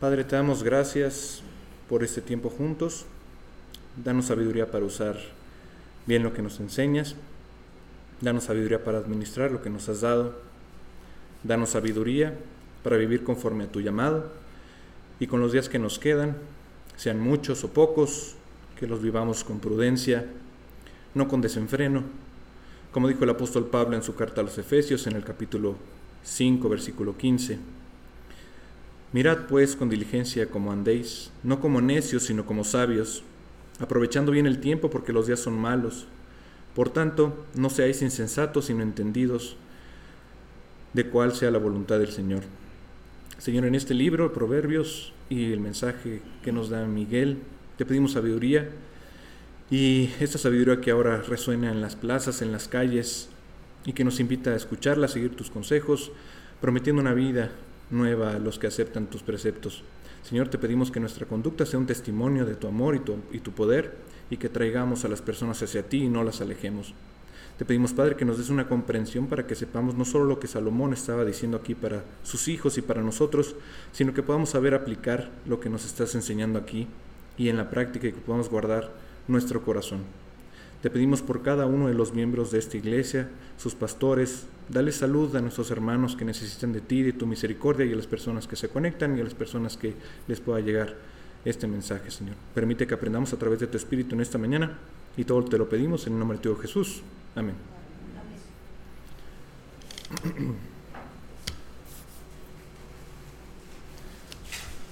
Padre, te damos gracias por este tiempo juntos. Danos sabiduría para usar bien lo que nos enseñas. Danos sabiduría para administrar lo que nos has dado. Danos sabiduría para vivir conforme a tu llamado. Y con los días que nos quedan, sean muchos o pocos, que los vivamos con prudencia, no con desenfreno. Como dijo el apóstol Pablo en su carta a los Efesios en el capítulo 5, versículo 15. Mirad pues con diligencia como andéis, no como necios, sino como sabios, aprovechando bien el tiempo porque los días son malos. Por tanto, no seáis insensatos, sino entendidos de cuál sea la voluntad del Señor. Señor, en este libro, Proverbios y el mensaje que nos da Miguel, te pedimos sabiduría y esta sabiduría que ahora resuena en las plazas, en las calles y que nos invita a escucharla, a seguir tus consejos, prometiendo una vida nueva a los que aceptan tus preceptos. Señor, te pedimos que nuestra conducta sea un testimonio de tu amor y tu, poder y que traigamos a las personas hacia ti y no las alejemos. Te pedimos, Padre, que nos des una comprensión para que sepamos no solo lo que Salomón estaba diciendo aquí para sus hijos y para nosotros, sino que podamos saber aplicar lo que nos estás enseñando aquí y en la práctica y que podamos guardar nuestro corazón. Te pedimos por cada uno de los miembros de esta iglesia, sus pastores, dale salud a nuestros hermanos que necesitan de ti, de tu misericordia y a las personas que se conectan y a las personas que les pueda llegar este mensaje, Señor. Permite que aprendamos a través de tu Espíritu en esta mañana y todo te lo pedimos en el nombre de tu Jesús. Amén.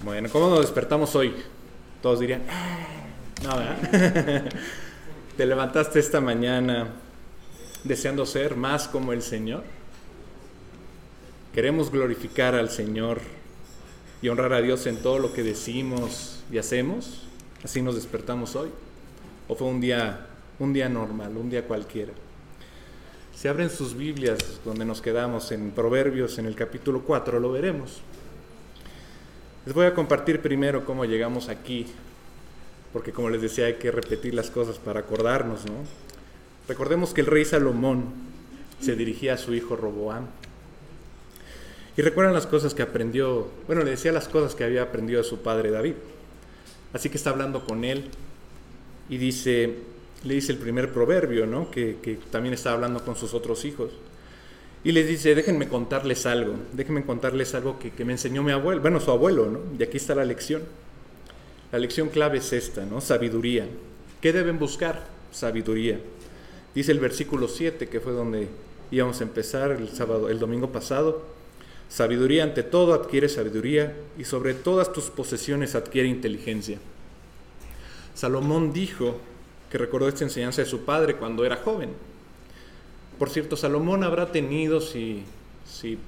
Bueno, ¿cómo nos despertamos hoy? Todos dirían, ah, no, ¿verdad? ¿Te levantaste esta mañana deseando ser más como el Señor? ¿Queremos glorificar al Señor y honrar a Dios en todo lo que decimos y hacemos? ¿Así nos despertamos hoy? ¿O fue un día, un día normal, un día cualquiera? Si abren sus Biblias donde nos quedamos en Proverbios en el capítulo 4, lo veremos. Les voy a compartir primero cómo llegamos aquí porque como les decía hay que repetir las cosas para acordarnos, ¿no? Recordemos que el rey Salomón se dirigía a su hijo Roboam. Y recuerdan las cosas que aprendió, bueno, le decía las cosas que había aprendido de su padre David. Así que está hablando con él y dice, le dice el primer proverbio, ¿no? Que, también está hablando con sus otros hijos. Y les dice, déjenme contarles algo, déjenme contarles algo que, que me enseñó mi abuelo, bueno, su abuelo, ¿no? Y aquí está la lección. La lección clave es esta, ¿no? Sabiduría. ¿Qué deben buscar? Sabiduría. Dice el versículo 7, que fue donde íbamos a empezar el sábado, el domingo pasado. Sabiduría ante todo adquiere sabiduría y sobre todas tus posesiones adquiere inteligencia. Salomón dijo que recordó esta enseñanza de su padre cuando era joven. Por cierto, Salomón habrá tenido, si, si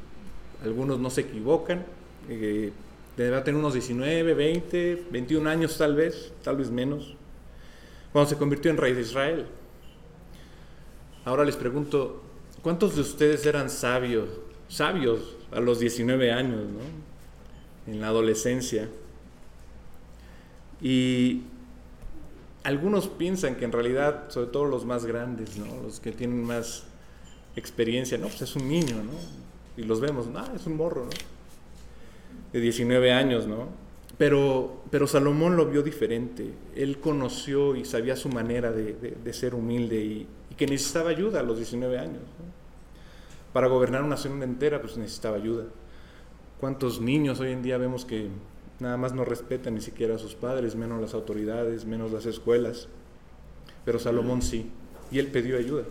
algunos no se equivocan, eh, Deberá tener unos 19, 20, 21 años tal vez, tal vez menos, cuando se convirtió en rey de Israel. Ahora les pregunto, ¿cuántos de ustedes eran sabios, sabios a los 19 años, ¿no? en la adolescencia? Y algunos piensan que en realidad, sobre todo los más grandes, ¿no? los que tienen más experiencia, no, pues es un niño, ¿no? Y los vemos, no, es un morro, ¿no? De 19 años, ¿no? Pero, pero Salomón lo vio diferente. Él conoció y sabía su manera de, ser humilde y, que necesitaba ayuda a los 19 años. Para gobernar una nación entera, pues necesitaba ayuda. ¿Cuántos niños hoy en día vemos que nada más no respetan ni siquiera a sus padres, menos las autoridades, menos las escuelas? Pero Salomón sí, y él pidió ayuda.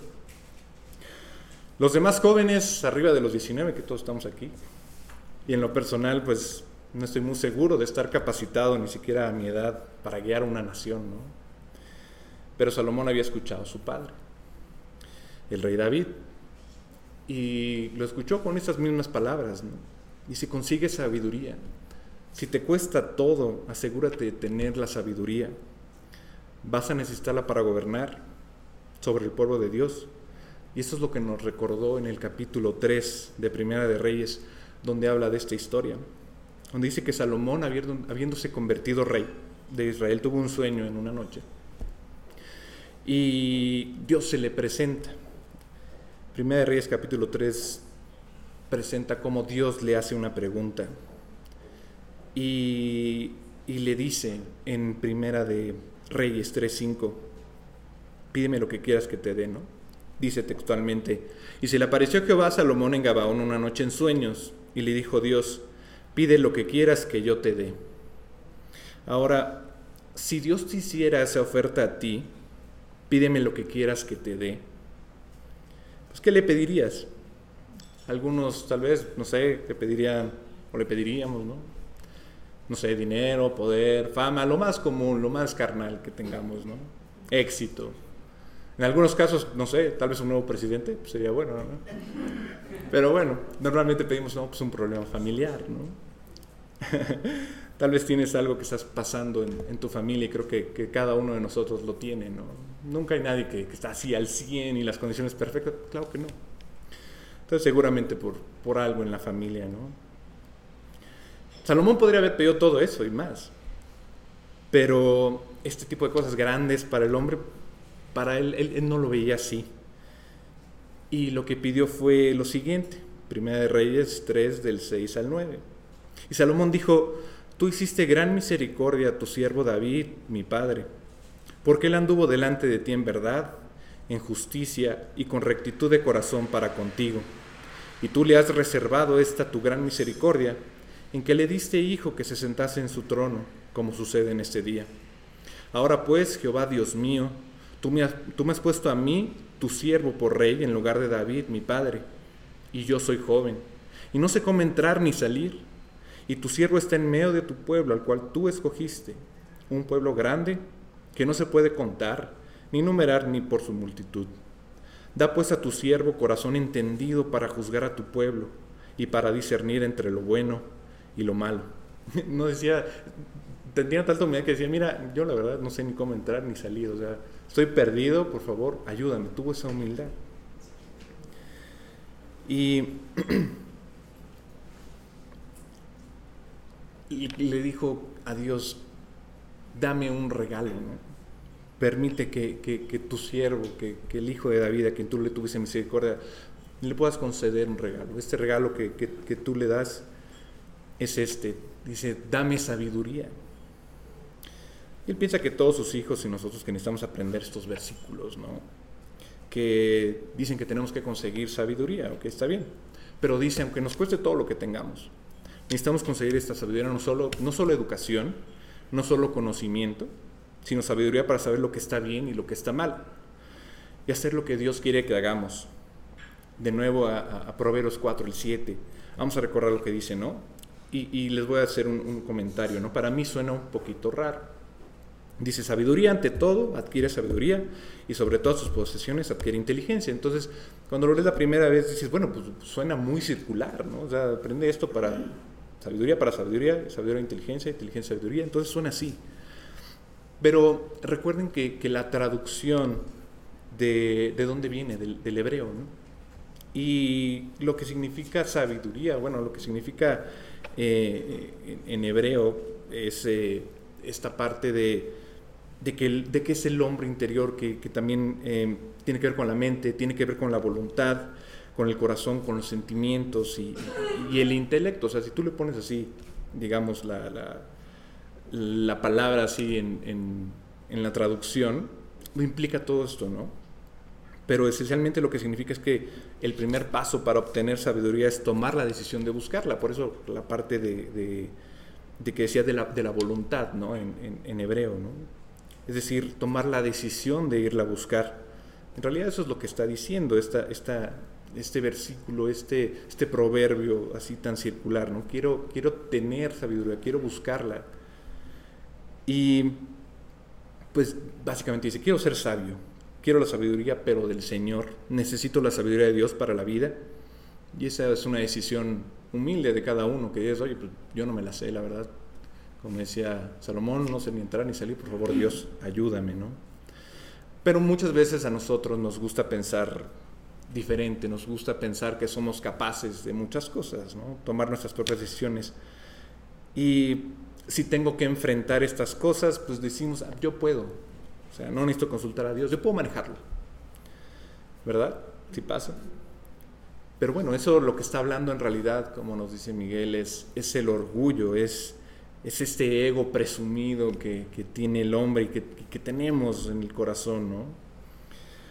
Los demás jóvenes, arriba de los 19, que todos estamos aquí, y en lo personal, pues no estoy muy seguro de estar capacitado ni siquiera a mi edad para guiar una nación, ¿no? Pero Salomón había escuchado a su padre, el rey David, y lo escuchó con esas mismas palabras, ¿no? Y si consigues sabiduría, si te cuesta todo, asegúrate de tener la sabiduría. Vas a necesitarla para gobernar sobre el pueblo de Dios. Y eso es lo que nos recordó en el capítulo 3 de Primera de Reyes, donde habla de esta historia, donde dice que Salomón, habiéndose convertido rey de Israel, tuvo un sueño en una noche. Y Dios se le presenta. Primera de Reyes capítulo 3 presenta cómo Dios le hace una pregunta. y, y le dice en Primera de Reyes 3.5, pídeme lo que quieras que te dé, ¿no? Dice textualmente, y se le apareció Jehová a Salomón en Gabaón una noche en sueños, y le dijo Dios, pide lo que quieras que yo te dé. Ahora, si Dios te hiciera esa oferta a ti, pídeme lo que quieras que te dé, pues ¿qué le pedirías? Algunos tal vez, no sé, le pedirían, o le pediríamos, ¿no? No sé, dinero, poder, fama, lo más común, lo más carnal que tengamos, ¿no? Éxito. En algunos casos, no sé, tal vez un nuevo presidente pues sería bueno, ¿no? Pero bueno, normalmente pedimos no, pues un problema familiar, ¿no? tal vez tienes algo que estás pasando en, tu familia y creo que, cada uno de nosotros lo tiene, ¿no? Nunca hay nadie que, que, está así al 100 y las condiciones perfectas, claro que no. Entonces seguramente por, por algo en la familia, ¿no? Salomón podría haber pedido todo eso y más, pero este tipo de cosas grandes para el hombre para él, él, no lo veía así. Y lo que pidió fue lo siguiente, Primera de Reyes 3 del 6 al 9. Y Salomón dijo, tú hiciste gran misericordia a tu siervo David, mi padre, porque él anduvo delante de ti en verdad, en justicia y con rectitud de corazón para contigo. Y tú le has reservado esta tu gran misericordia, en que le diste hijo que se sentase en su trono, como sucede en este día. Ahora pues, Jehová Dios mío, Tú me, has, puesto a mí, tu siervo, por rey en lugar de David, mi padre, y yo soy joven, y no sé cómo entrar ni salir, y tu siervo está en medio de tu pueblo, al cual tú escogiste, un pueblo grande que no se puede contar, ni numerar, ni por su multitud. Da pues a tu siervo corazón entendido para juzgar a tu pueblo y para discernir entre lo bueno y lo malo. No decía, tenía tanta humildad que decía, mira, yo la verdad no sé ni cómo entrar ni salir, o sea, estoy perdido, por favor, ayúdame. Tuvo esa humildad. Y, le dijo a Dios, dame un regalo, permite que, tu siervo, que, el hijo de David, a quien tú le tuviese misericordia, le puedas conceder un regalo. Este regalo que, que tú le das es este. Dice, dame sabiduría. Y él piensa que todos sus hijos y nosotros que necesitamos aprender estos versículos, ¿no? Que dicen que tenemos que conseguir sabiduría, ok, está bien. Pero dice, aunque nos cueste todo lo que tengamos, necesitamos conseguir esta sabiduría, no solo, no solo educación, no solo conocimiento, sino sabiduría para saber lo que está bien y lo que está mal. Y hacer lo que Dios quiere que hagamos. De nuevo a, Proverbios 4, el 7. Vamos a recordar lo que dice, ¿no? Y, les voy a hacer un comentario, ¿no? Para mí suena un poquito raro. Dice, sabiduría ante todo, adquiere sabiduría y sobre todas sus posesiones adquiere inteligencia. Entonces, cuando lo lees la primera vez, dices, bueno, pues suena muy circular, ¿no? O sea, aprende esto para sabiduría, para sabiduría, sabiduría, inteligencia, inteligencia, sabiduría. Entonces suena así. Pero recuerden que, la traducción de, de, dónde viene, del, hebreo, ¿no? Y lo que significa sabiduría, bueno, lo que significa eh, en, hebreo es eh, esta parte de de que, de que es el hombre interior que, también eh, tiene que ver con la mente, tiene que ver con la voluntad, con el corazón, con los sentimientos y, el intelecto. O sea, si tú le pones así, digamos, la, la, palabra así en, en, la traducción, implica todo esto, ¿no? Pero esencialmente lo que significa es que el primer paso para obtener sabiduría es tomar la decisión de buscarla. Por eso la parte de, de, que decía de la, de la voluntad, ¿no? En, en hebreo, ¿no? Es decir, tomar la decisión de irla a buscar. En realidad eso es lo que está diciendo esta, esta, este versículo, este, este proverbio así tan circular, ¿no? Quiero, quiero tener sabiduría, quiero buscarla. Y pues básicamente dice, quiero ser sabio, quiero la sabiduría, pero del Señor, necesito la sabiduría de Dios para la vida. Y esa es una decisión humilde de cada uno, que es, oye, pues yo no me la sé, la verdad, como decía Salomón, no sé ni entrar ni salir, por favor Dios, ayúdame, ¿no? Pero muchas veces a nosotros nos gusta pensar diferente, nos gusta pensar que somos capaces de muchas cosas, ¿no? Tomar nuestras propias decisiones. Y si tengo que enfrentar estas cosas, pues decimos, ah, yo puedo. O sea, no necesito consultar a Dios, yo puedo manejarlo. ¿Verdad? Si pasa. Pero bueno, eso lo que está hablando en realidad, como nos dice Miguel, es, es el orgullo, es es este ego presumido que, tiene el hombre y que, que, tenemos en el corazón, ¿no?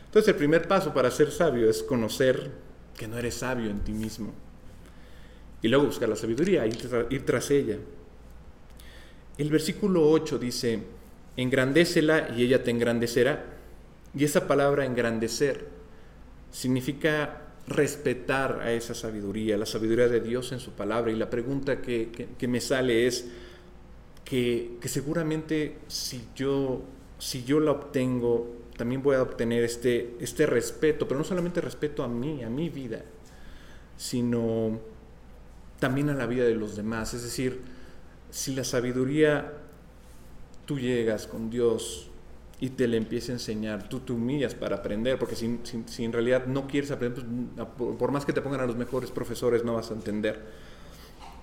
Entonces el primer paso para ser sabio es conocer que no eres sabio en ti mismo. Y luego buscar la sabiduría, ir, ir tras ella. El versículo 8 dice, engrandécela y ella te engrandecerá. Y esa palabra engrandecer significa respetar a esa sabiduría, la sabiduría de Dios en su palabra. Y la pregunta que, que me sale es, que, seguramente si yo, si yo la obtengo, también voy a obtener este, este respeto, pero no solamente respeto a mí, a mi vida, sino también a la vida de los demás. Es decir, si la sabiduría tú llegas con Dios y te le empieza a enseñar, tú te humillas para aprender, porque si, si en realidad no quieres aprender, pues, por más que te pongan a los mejores profesores, no vas a entender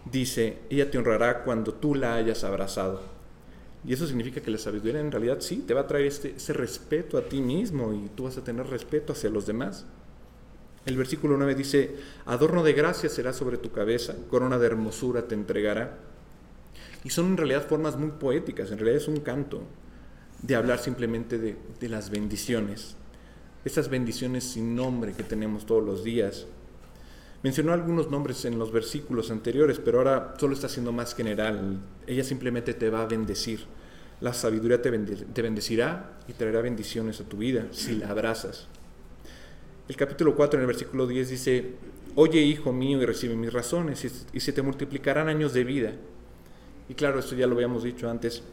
dice, ella te honrará cuando tú la hayas abrazado. Y eso significa que la sabiduría en realidad sí te va a traer este, ese respeto a ti mismo y tú vas a tener respeto hacia los demás. El versículo 9 dice, adorno de gracia será sobre tu cabeza, corona de hermosura te entregará. Y son en realidad formas muy poéticas, en realidad es un canto de hablar simplemente de, de las bendiciones, esas bendiciones sin nombre que tenemos todos los días, Mencionó algunos nombres en los versículos anteriores, pero ahora solo está siendo más general. Ella simplemente te va a bendecir. La sabiduría te, bendecirá y traerá bendiciones a tu vida si la abrazas. El capítulo 4 en el versículo 10 dice, Oye, hijo mío, y recibe mis razones, y, se te multiplicarán años de vida. Y claro, esto ya lo habíamos dicho antes.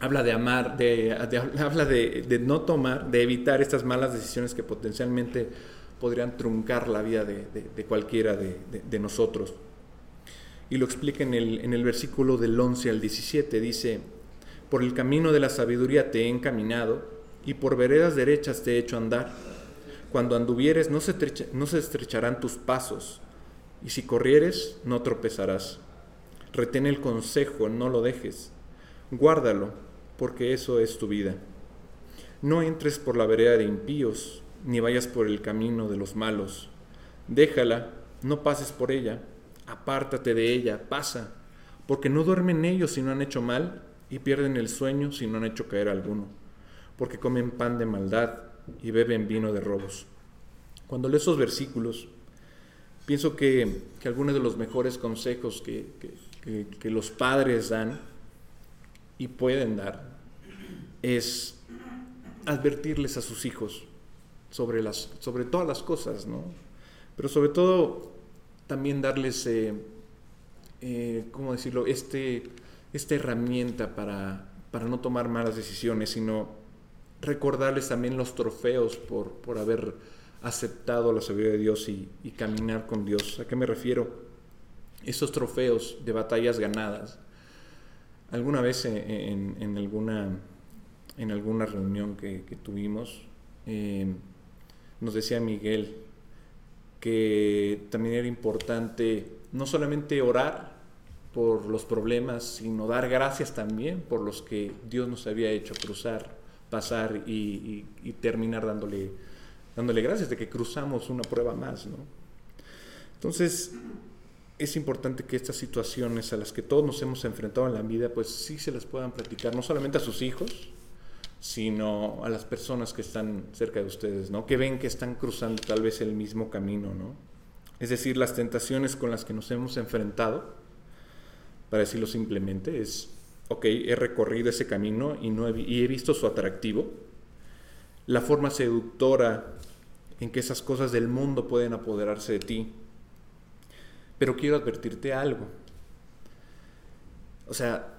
Habla de amar, de, habla de no tomar, de evitar estas malas decisiones que potencialmente podrían truncar la vida de, cualquiera de, nosotros. Y lo explica en el, en el versículo del 11 al 17, dice, por el camino de la sabiduría te he encaminado, y por veredas derechas te he hecho andar. Cuando anduvieres no se, no se estrecharán tus pasos, y si corrieres no tropezarás. Retén el consejo, no lo dejes. Guárdalo, porque eso es tu vida. No entres por la vereda de impíos, ni vayas por el camino de los malos. Déjala, no pases por ella, apártate de ella, pasa, porque no duermen ellos si no han hecho mal, y pierden el sueño si no han hecho caer alguno, porque comen pan de maldad y beben vino de robos. Cuando leo esos versículos, pienso que, algunos de los mejores consejos que, que los padres dan y pueden dar es advertirles a sus hijos sobre, las, sobre todas las cosas, ¿no? Pero sobre todo también darles, eh, eh, ¿cómo decirlo?, este, esta herramienta para, para no tomar malas decisiones, sino recordarles también los trofeos por, por haber aceptado la sabiduría de Dios y, caminar con Dios. ¿A qué me refiero? Esos trofeos de batallas ganadas. Alguna vez en, en, alguna, en alguna reunión que, que tuvimos, eh, nos decía Miguel que también era importante no solamente orar por los problemas, sino dar gracias también por los que Dios nos había hecho cruzar, pasar y, terminar dándole, dándole gracias de que cruzamos una prueba más. ¿no? Entonces, es importante que estas situaciones a las que todos nos hemos enfrentado en la vida, pues sí se las puedan platicar, no solamente a sus hijos, sino a las personas que están cerca de ustedes, ¿no? Que ven que están cruzando tal vez el mismo camino, ¿no? Es decir, las tentaciones con las que nos hemos enfrentado, para decirlo simplemente, es, ok, he recorrido ese camino y, no he, y he visto su atractivo, la forma seductora en que esas cosas del mundo pueden apoderarse de ti, pero quiero advertirte algo. O sea,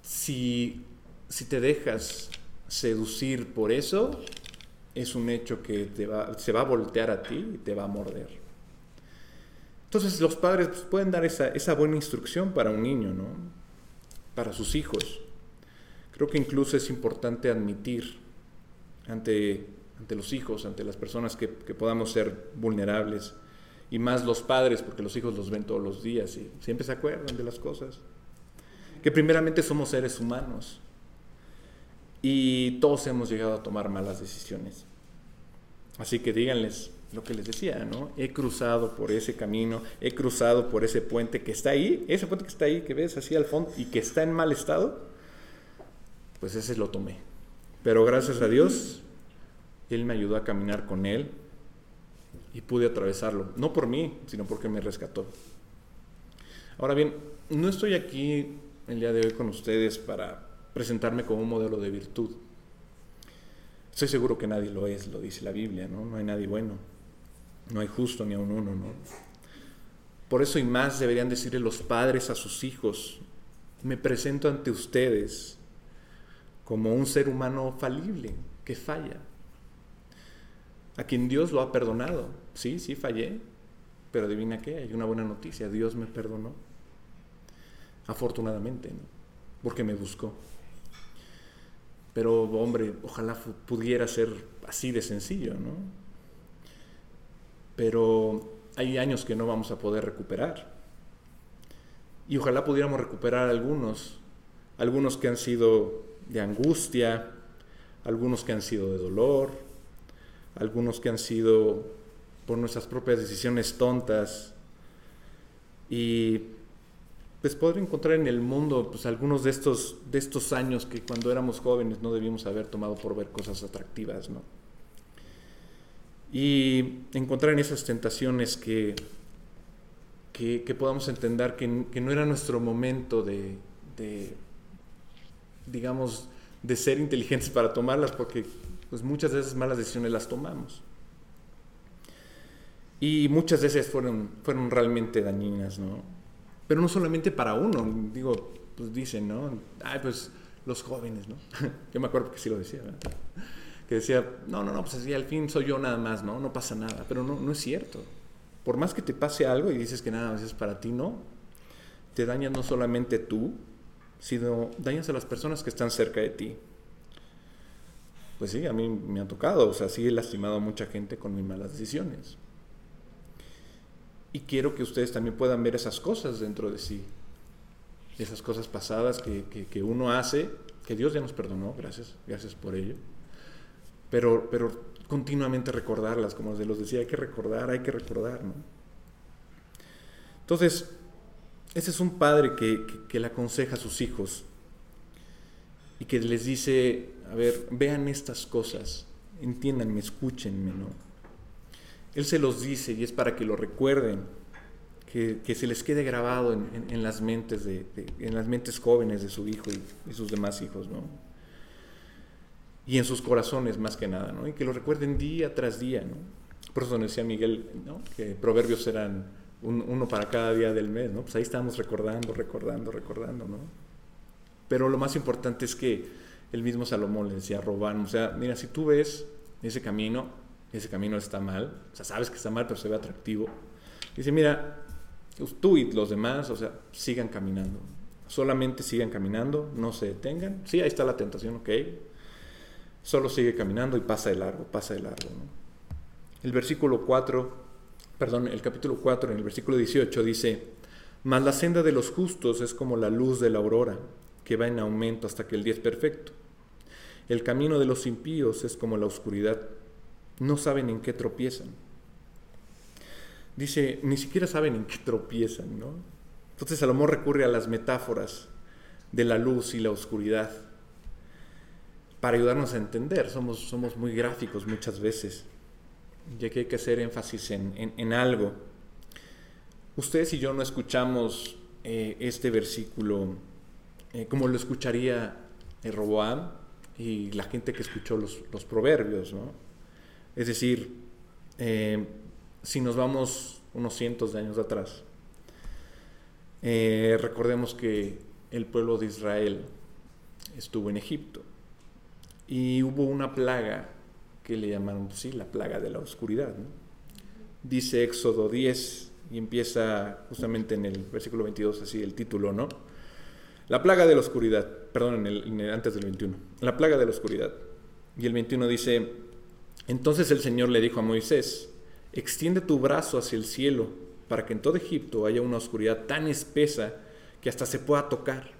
si, si te dejas seducir por eso, es un hecho que se va a voltear a ti y te va a morder. Entonces los padres pues, pueden dar esa, buena instrucción para un niño, ¿no? Para sus hijos. Creo que incluso es importante admitir ante, ante los hijos, ante las personas que, que podamos ser vulnerables, y más los padres, porque los hijos los ven todos los días y siempre se acuerdan de las cosas, que primeramente somos seres humanos y todos hemos llegado a tomar malas decisiones. Así que díganles lo que les decía, ¿no? He cruzado por ese camino, he cruzado por ese puente que está ahí, ese puente que está ahí, que ves así al fondo y que está en mal estado, pues ese lo tomé. Pero gracias a Dios, Él me ayudó a caminar con Él y pude atravesarlo. No por mí, sino porque me rescató. Ahora bien, no estoy aquí el día de hoy con ustedes para presentarme como un modelo de virtud. Estoy seguro que nadie lo es, lo dice la Biblia, ¿no? No hay nadie bueno, no hay justo ni a un uno, ¿no? Por eso y más deberían decirle los padres a sus hijos, me presento ante ustedes como un ser humano falible, que falla, a quien Dios lo ha perdonado. Sí, sí, fallé, pero adivina qué, hay una buena noticia, Dios me perdonó. Afortunadamente, ¿no? porque me buscó. Pero hombre, ojalá pudiera ser así de sencillo, ¿no? Pero hay años que no vamos a poder recuperar. Y ojalá pudiéramos recuperar algunos, algunos que han sido de angustia, algunos que han sido de dolor, algunos que han sido por nuestras propias decisiones tontas. Y pues poder encontrar en el mundo pues algunos de estos, de estos años que cuando éramos jóvenes no debíamos haber tomado por ver cosas atractivas, ¿no? Y encontrar en esas tentaciones que, que, podamos entender que, que, no era nuestro momento de, de, digamos, de ser inteligentes para tomarlas, porque pues muchas de esas malas decisiones las tomamos. Y muchas de esas fueron, fueron realmente dañinas, ¿no? Pero no solamente para uno, digo, pues dicen, ¿no? Ay, pues los jóvenes, ¿no? yo me acuerdo que sí lo decía, ¿verdad? Que decía, no, no, no, pues así al fin soy yo nada más, ¿no? No pasa nada. Pero no, no es cierto. Por más que te pase algo y dices que nada más es para ti, no. Te dañas no solamente tú, sino dañas a las personas que están cerca de ti. Pues sí, a mí me ha tocado, o sea, sí he lastimado a mucha gente con mis malas decisiones. Y quiero que ustedes también puedan ver esas cosas dentro de sí, esas cosas pasadas que, que, uno hace, que Dios ya nos perdonó, gracias, gracias por ello. Pero, pero continuamente recordarlas, como se los decía, hay que recordar, hay que recordar, ¿no? Entonces, ese es un padre que, que, le aconseja a sus hijos y que les dice, a ver, vean estas cosas, entiéndanme, escúchenme, ¿no? Él se los dice y es para que lo recuerden, que, que se les quede grabado en, las mentes de, en las mentes jóvenes de su hijo y, sus demás hijos, ¿no? Y en sus corazones más que nada, ¿no? Y que lo recuerden día tras día, ¿no? Por eso decía Miguel, ¿no? Que proverbios eran uno para cada día del mes, ¿no? Pues ahí estamos recordando, recordando, recordando, ¿no? Pero lo más importante es que el mismo Salomón le decía a Robán, o sea, mira, si tú ves ese camino, ese camino está mal, o sea, sabes que está mal, pero se ve atractivo. Dice, mira, tú y los demás, o sea, sigan caminando, solamente sigan caminando, no se detengan. Sí, ahí está la tentación, ok. Solo sigue caminando y pasa de largo, pasa de largo. El versículo 4 perdón, el capítulo 4, en el versículo 18 dice, mas la senda de los justos es como la luz de la aurora, que va en aumento hasta que el día es perfecto. El camino de los impíos es como la oscuridad, no saben en qué tropiezan. Dice, ni siquiera saben en qué tropiezan, ¿no? Entonces Salomón recurre a las metáforas de la luz y la oscuridad para ayudarnos a entender. Somos, somos muy gráficos muchas veces ya que hay que hacer énfasis en, algo. Ustedes y yo no escuchamos eh, este versículo eh, como lo escucharía el Roboam y la gente que escuchó los, proverbios, ¿no? Es decir, eh, si nos vamos unos cientos de años atrás, recordemos que el pueblo de Israel estuvo en Egipto y hubo una plaga que le llamaron, sí, la plaga de la oscuridad. Dice Éxodo 10 y empieza justamente en el versículo 22 así el título, ¿no? La plaga de la oscuridad, perdón, en el, antes del 21, la plaga de la oscuridad. Y el 21 dice, entonces el Señor le dijo a Moisés, extiende tu brazo hacia el cielo para que en todo Egipto haya una oscuridad tan espesa que hasta se pueda tocar.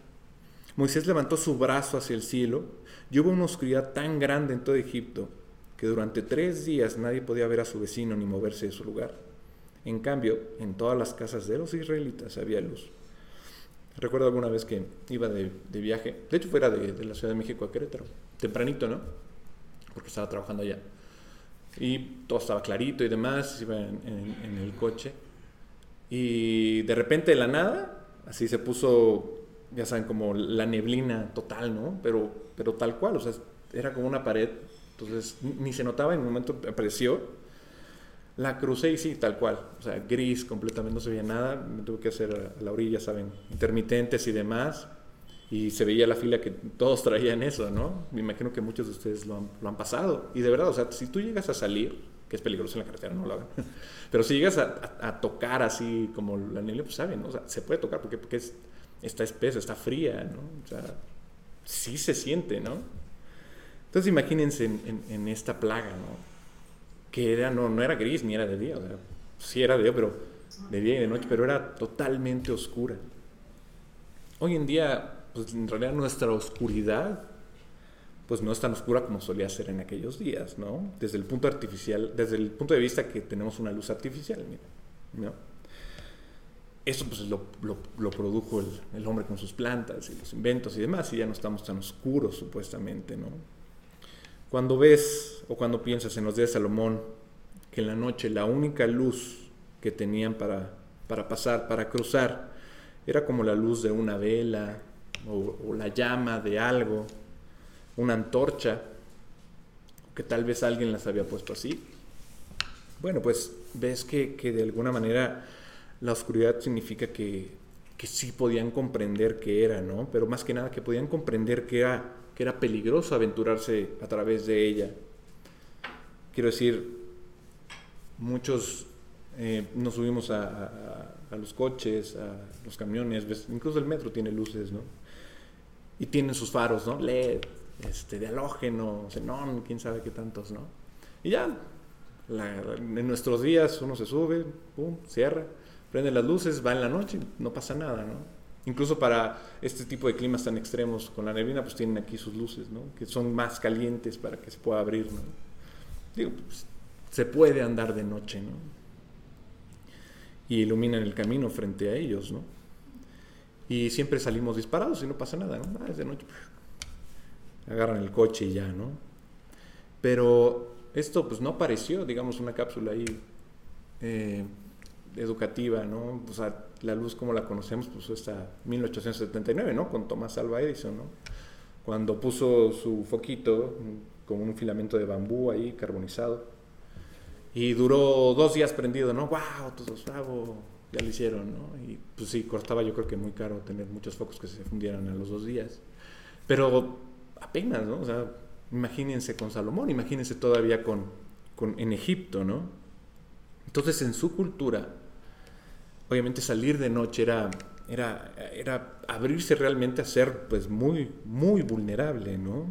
Moisés levantó su brazo hacia el cielo y hubo una oscuridad tan grande en todo Egipto que durante tres días nadie podía ver a su vecino ni moverse de su lugar. En cambio, en todas las casas de los israelitas había luz. Recuerdo alguna vez que iba de, viaje, de hecho fuera de, la Ciudad de México a Querétaro, tempranito, ¿no? Porque estaba trabajando allá. Y todo estaba clarito y demás, iba en, el coche. Y de repente de la nada, así se puso, ya saben, como la neblina total, ¿no? Pero, pero tal cual, o sea, era como una pared entonces ni se notaba, en un momento apareció. La crucé y sí, tal cual. O sea, gris, completamente no se veía nada. Me tuve que hacer a la orilla, ¿saben? Intermitentes y demás. Y se veía la fila que todos traían eso, ¿no? Me imagino que muchos de ustedes lo han, lo han pasado. Y de verdad, o sea, si tú llegas a salir, que es peligroso en la carretera, no lo hagan. Pero si llegas a, a, tocar así como la nieve, pues saben, ¿no? O sea, se puede tocar porque, porque es, está espesa, está fría, ¿no? O sea, sí se siente, ¿no? Entonces imagínense en, esta plaga, ¿no? Que era, no, no era gris ni era de día, o sea, sí era de día, pero de día y de noche, pero era totalmente oscura. Hoy en día, pues en realidad nuestra oscuridad, pues no es tan oscura como solía ser en aquellos días, ¿no? Desde el punto artificial, desde el punto de vista que tenemos una luz artificial, ¿no? Eso pues lo, produjo el, el, hombre con sus plantas y los inventos y demás, y ya no estamos tan oscuros supuestamente, ¿no? Cuando ves o cuando piensas en los días de Salomón, que en la noche la única luz que tenían para, para pasar, para cruzar, era como la luz de una vela o, la llama de algo, una antorcha, que tal vez alguien las había puesto así. Bueno, pues ves que, que de alguna manera la oscuridad significa que, que sí podían comprender qué era, ¿no? Pero más que nada que podían comprender que era que era peligroso aventurarse a través de ella. Quiero decir, muchos eh, nos subimos a, los coches, a los camiones, incluso el metro tiene luces, ¿no? Y tienen sus faros, ¿no? LED, este, de halógeno, xenón, quién sabe qué tantos, ¿no? Y ya, en nuestros días uno se sube, pum, cierra, prende las luces, va en la noche, no pasa nada, ¿no? Incluso para este tipo de climas tan extremos con la neblina, pues tienen aquí sus luces, ¿no? Que son más calientes para que se pueda abrir, ¿no? Digo, pues, se puede andar de noche, ¿no? Y iluminan el camino frente a ellos, ¿no? Y siempre salimos disparados y no pasa nada, ¿no? Ah, es de noche. Agarran el coche y ya, ¿no? Pero esto pues no pareció, digamos, una cápsula ahí eh, educativa, ¿no? O sea, la luz como la conocemos, pues hasta 1879, ¿no? Con Thomas Alva Edison, ¿no? Cuando puso su foquito con un filamento de bambú ahí carbonizado y duró dos días prendido, ¿no? ¡Wow! Todos, bravo, ya lo hicieron, ¿no? Y pues sí, cortaba yo creo que muy caro tener muchos focos que se fundieran a los dos días. Pero apenas, ¿no? O sea, imagínense con Salomón, imagínense todavía con, con en Egipto, ¿no? Entonces en su cultura obviamente salir de noche era, era, era abrirse realmente a ser pues muy, muy vulnerable, ¿no?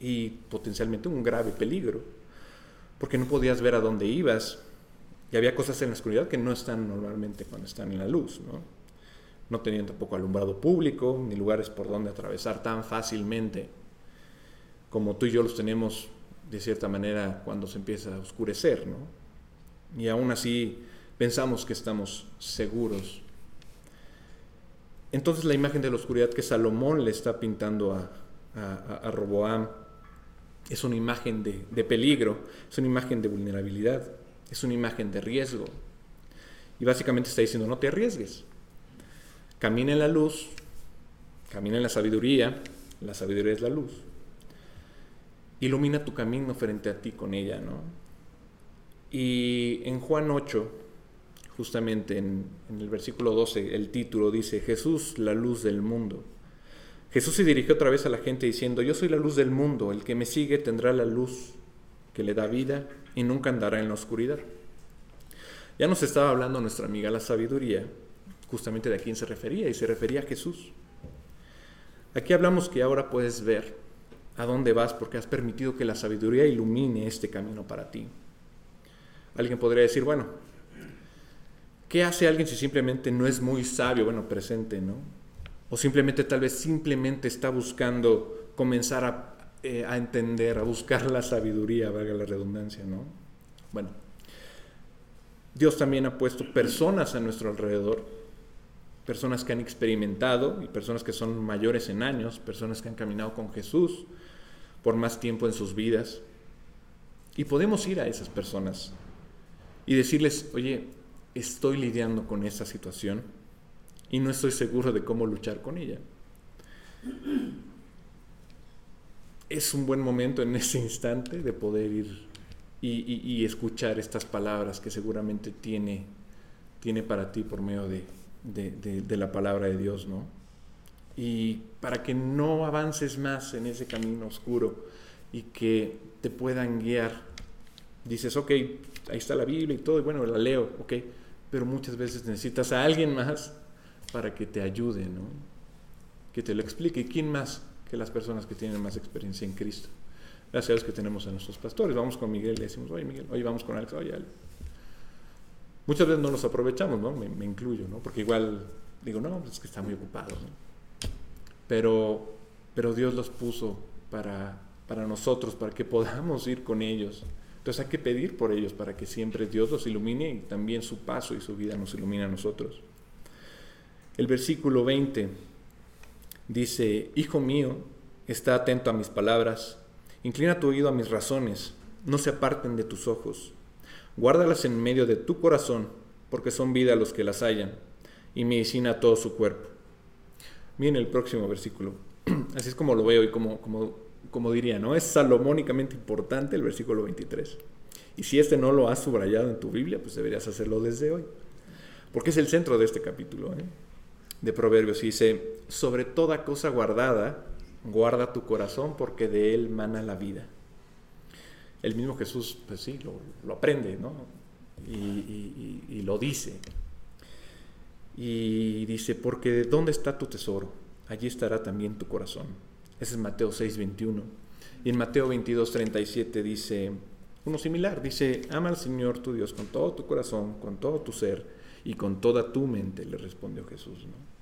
Y potencialmente un grave peligro, porque no podías ver a dónde ibas y había cosas en la oscuridad que no están normalmente cuando están en la luz, ¿no? No tenían tampoco alumbrado público, ni lugares por donde atravesar tan fácilmente como tú y yo los tenemos de cierta manera cuando se empieza a oscurecer, ¿no? Y aún así pensamos que estamos seguros. Entonces la imagen de la oscuridad que Salomón le está pintando a, Roboam es una imagen de, peligro, es una imagen de vulnerabilidad, es una imagen de riesgo. Y básicamente está diciendo, no te arriesgues. Camina en la luz, camina en la sabiduría, la sabiduría es la luz. Ilumina tu camino frente a ti con ella, ¿no? Y en Juan 8, justamente en, el versículo 12, el título dice, Jesús, la luz del mundo. Jesús se dirigió otra vez a la gente diciendo, yo soy la luz del mundo, el que me sigue tendrá la luz que le da vida y nunca andará en la oscuridad. Ya nos estaba hablando nuestra amiga la sabiduría, justamente de a quién se refería, y se refería a Jesús. Aquí hablamos que ahora puedes ver a dónde vas porque has permitido que la sabiduría ilumine este camino para ti. Alguien podría decir, bueno, ¿Qué hace alguien si simplemente no es muy sabio, bueno, presente, ¿no? O simplemente tal vez simplemente está buscando comenzar a, eh, a entender, a buscar la sabiduría, valga la redundancia, ¿no? Bueno, Dios también ha puesto personas a nuestro alrededor, personas que han experimentado y personas que son mayores en años, personas que han caminado con Jesús por más tiempo en sus vidas. Y podemos ir a esas personas y decirles, oye, estoy lidiando con esta situación y no estoy seguro de cómo luchar con ella. Es un buen momento en ese instante de poder ir y, escuchar estas palabras que seguramente tiene, tiene para ti por medio de, de, la palabra de Dios, ¿no? Y para que no avances más en ese camino oscuro y que te puedan guiar. Dices, ok, ahí está la Biblia y todo, y bueno, la leo, ok, pero muchas veces necesitas a alguien más para que te ayude, ¿no? Que te lo explique. quién más que las personas que tienen más experiencia en Cristo? Gracias a Dios que tenemos a nuestros pastores. Vamos con Miguel y le decimos, oye Miguel, oye vamos con Alex, oye Alex. Muchas veces no los aprovechamos, ¿no? Me, incluyo, ¿no? Porque igual digo, no, pues es que está muy ocupado, ¿no? Pero, pero Dios los puso para, para nosotros, para que podamos ir con ellos. Entonces hay que pedir por ellos para que siempre Dios los ilumine y también su paso y su vida nos ilumine a nosotros. El versículo 20 dice, Hijo mío, está atento a mis palabras, inclina tu oído a mis razones, no se aparten de tus ojos. Guárdalas en medio de tu corazón, porque son vida a los que las hallan, y medicina a todo su cuerpo. Miren el próximo versículo. Así es como lo veo y como, como, como diría, ¿no? Es salomónicamente importante el versículo 23. Y si este no lo has subrayado en tu Biblia, pues deberías hacerlo desde hoy. Porque es el centro de este capítulo ¿eh? De Proverbios. Dice, sobre toda cosa guardada, guarda tu corazón porque de él mana la vida el mismo Jesús, pues sí, lo, aprende, ¿no? Y, lo dice. Y dice, porque ¿dónde está tu tesoro? Allí estará también tu corazón. Ese es Mateo 6, 21. Y en Mateo 22, 37 dice, uno similar, dice, ama al Señor tu Dios con todo tu corazón, con todo tu ser y con toda tu mente, le respondió Jesús, ¿no?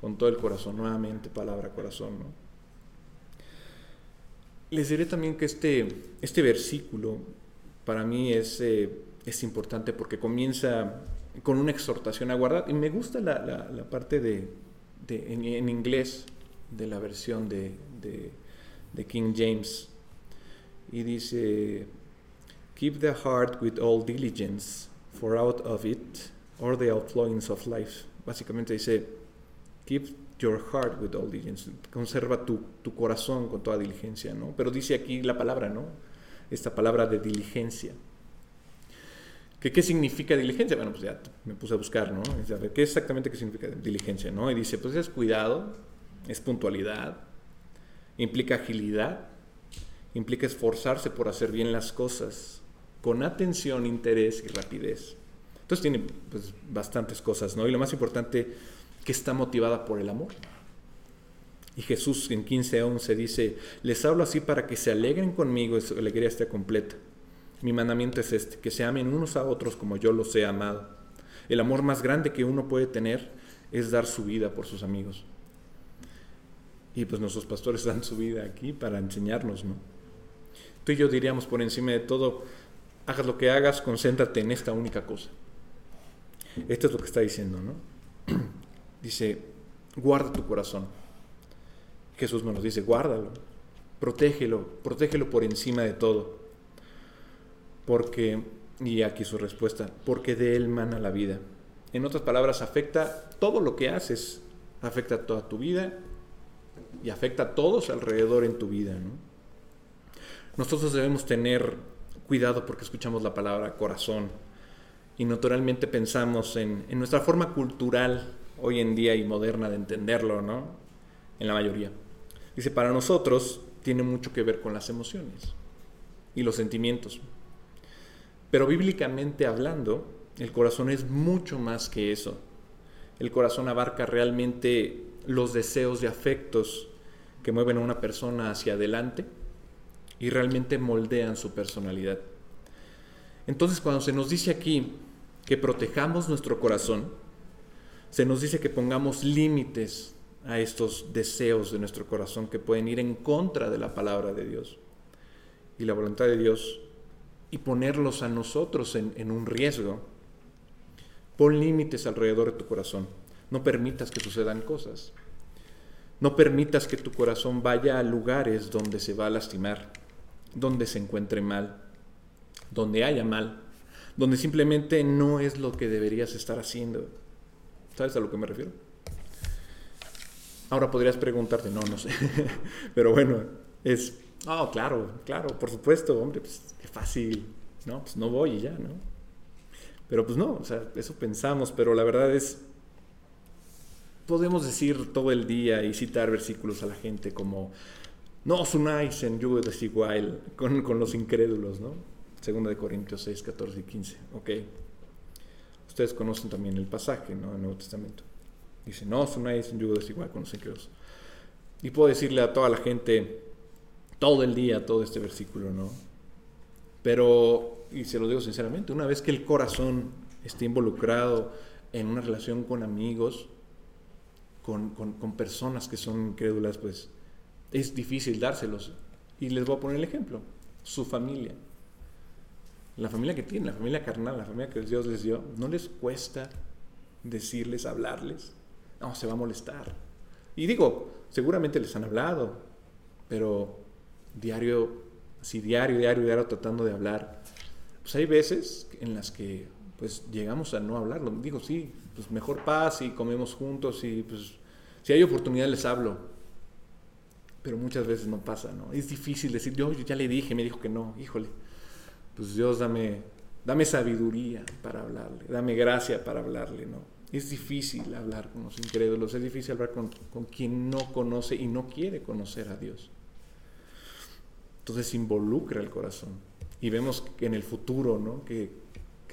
Con todo el corazón, nuevamente palabra corazón. Les diré también que este, este versículo para mí es, eh, es importante porque comienza con una exhortación a guardar. Y me gusta la, la, parte de, de en, inglés de la versión de, de, King James. Y dice, Keep the heart with all diligence, for out of it are the outflowings of life. Básicamente dice, Keep your heart with all diligence. Conserva tu, tu, corazón con toda diligencia, ¿no? Pero dice aquí la palabra, ¿no? Esta palabra de diligencia. ¿Qué, ¿Qué significa diligencia? Bueno, pues ya me puse a buscar, ¿no? ¿Qué exactamente qué significa diligencia, no? Y dice, pues es cuidado, es puntualidad, implica agilidad, implica esforzarse por hacer bien las cosas, con atención, interés y rapidez. Entonces tiene pues, bastantes cosas, ¿no? Y lo más importante que está motivada por el amor. Y Jesús en 15:11 dice, les hablo así para que se alegren conmigo y su alegría esté completa. Mi mandamiento es este, que se amen unos a otros como yo los he amado. El amor más grande que uno puede tener es dar su vida por sus amigos. Y pues nuestros pastores dan su vida aquí para enseñarnos, ¿no? Tú y yo diríamos por encima de todo, hagas lo que hagas, concéntrate en esta única cosa. Esto es lo que está diciendo, ¿no? dice, guarda tu corazón. Jesús nos dice, guárdalo, protégelo, protégelo por encima de todo. Porque, y aquí su respuesta, porque de él mana la vida. En otras palabras, afecta todo lo que haces, afecta toda tu vida y afecta a todos alrededor en tu vida. Nosotros debemos tener cuidado porque escuchamos la palabra corazón y naturalmente pensamos en, en nuestra forma cultural hoy en día y moderna de entenderlo, ¿no? En la mayoría. Dice, para nosotros tiene mucho que ver con las emociones y los sentimientos. Pero bíblicamente hablando, el corazón es mucho más que eso. El corazón abarca realmente los deseos y afectos que mueven a una persona hacia adelante y realmente moldean su personalidad. Entonces cuando se nos dice aquí que protejamos nuestro corazón, se nos dice que pongamos límites a estos deseos de nuestro corazón que pueden ir en contra de la palabra de Dios y la voluntad de Dios y ponerlos a nosotros en, en un riesgo. Pon límites alrededor de tu corazón. No permitas que sucedan cosas. No permitas que tu corazón vaya a lugares donde se va a lastimar, donde se encuentre mal, donde haya mal, donde simplemente no es lo que deberías estar haciendo. ¿Sabes a lo que me refiero? Ahora podrías preguntarte, no, no sé, pero bueno, es, oh, claro, claro, por supuesto, hombre, pues qué fácil, ¿no? Pues no voy y ya, ¿no? Pero pues no, o sea, eso pensamos, pero la verdad es, podemos decir todo el día y citar versículos a la gente como, no os unáis en yugo desigual con, con los incrédulos, ¿no? Segunda de Corintios 6, 14 y 15, ok. Ustedes conocen también el pasaje, ¿no? el Nuevo Testamento. Dice, no os unáis en yugo desigual con los incrédulos. Y puedo decirle a toda la gente todo el día todo este versículo, ¿no? Pero, y se lo digo sinceramente, una vez que el corazón esté involucrado en una relación con amigos, con, personas que son incrédulas, pues es difícil dárselos. Y les voy a poner el ejemplo, su familia. La familia que tienen, la familia carnal, la familia que Dios les dio, no les cuesta decirles, hablarles. No, se va a molestar. Y digo, seguramente les han hablado, pero diario así diario, diario, diario tratando de hablar. Pues hay veces en las que pues llegamos a no hablarlo. Digo, sí, pues mejor paz y comemos juntos y pues si hay oportunidad les hablo. Pero muchas veces no pasa, ¿no? Es difícil decir, yo, ya le dije, me dijo que no, híjole. Pues Dios dame, dame sabiduría para hablarle, dame gracia para hablarle, ¿no? Es difícil hablar con los incrédulos, es difícil hablar con, con quien no conoce y no quiere conocer a Dios. Entonces involucra el corazón. Y vemos que en el futuro, ¿no? Que,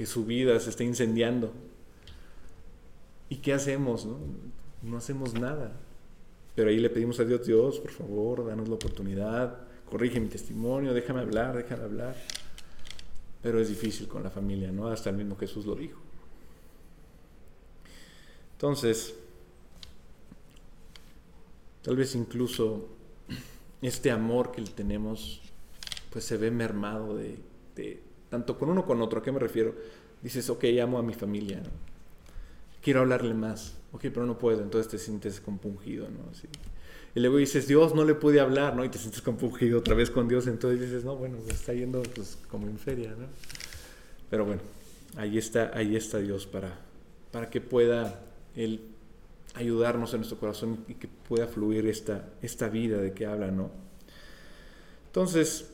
su vida se está incendiando. ¿Y qué hacemos? No? no hacemos nada. Pero ahí le pedimos a Dios, Dios, por favor, danos la oportunidad, corrige mi testimonio, déjame hablar, déjame hablar. Pero es difícil con la familia, ¿no? Hasta el mismo Jesús lo dijo. Entonces, tal vez incluso este amor que tenemos pues se ve mermado de, tanto con uno con otro. ¿A qué me refiero? Dices, ok, amo a mi familia, quiero hablarle más, ok, pero no puedo, entonces te sientes compungido, ¿no? Y luego dices, Dios no le pude hablar, ¿no? Y te sientes compungido otra vez con Dios, entonces dices, no, bueno, está yendo pues como en feria, ¿no? Pero bueno, ahí está, ahí está Dios para, para que pueda Él ayudarnos en nuestro corazón y que pueda fluir esta, esta vida de que habla, ¿no? Entonces,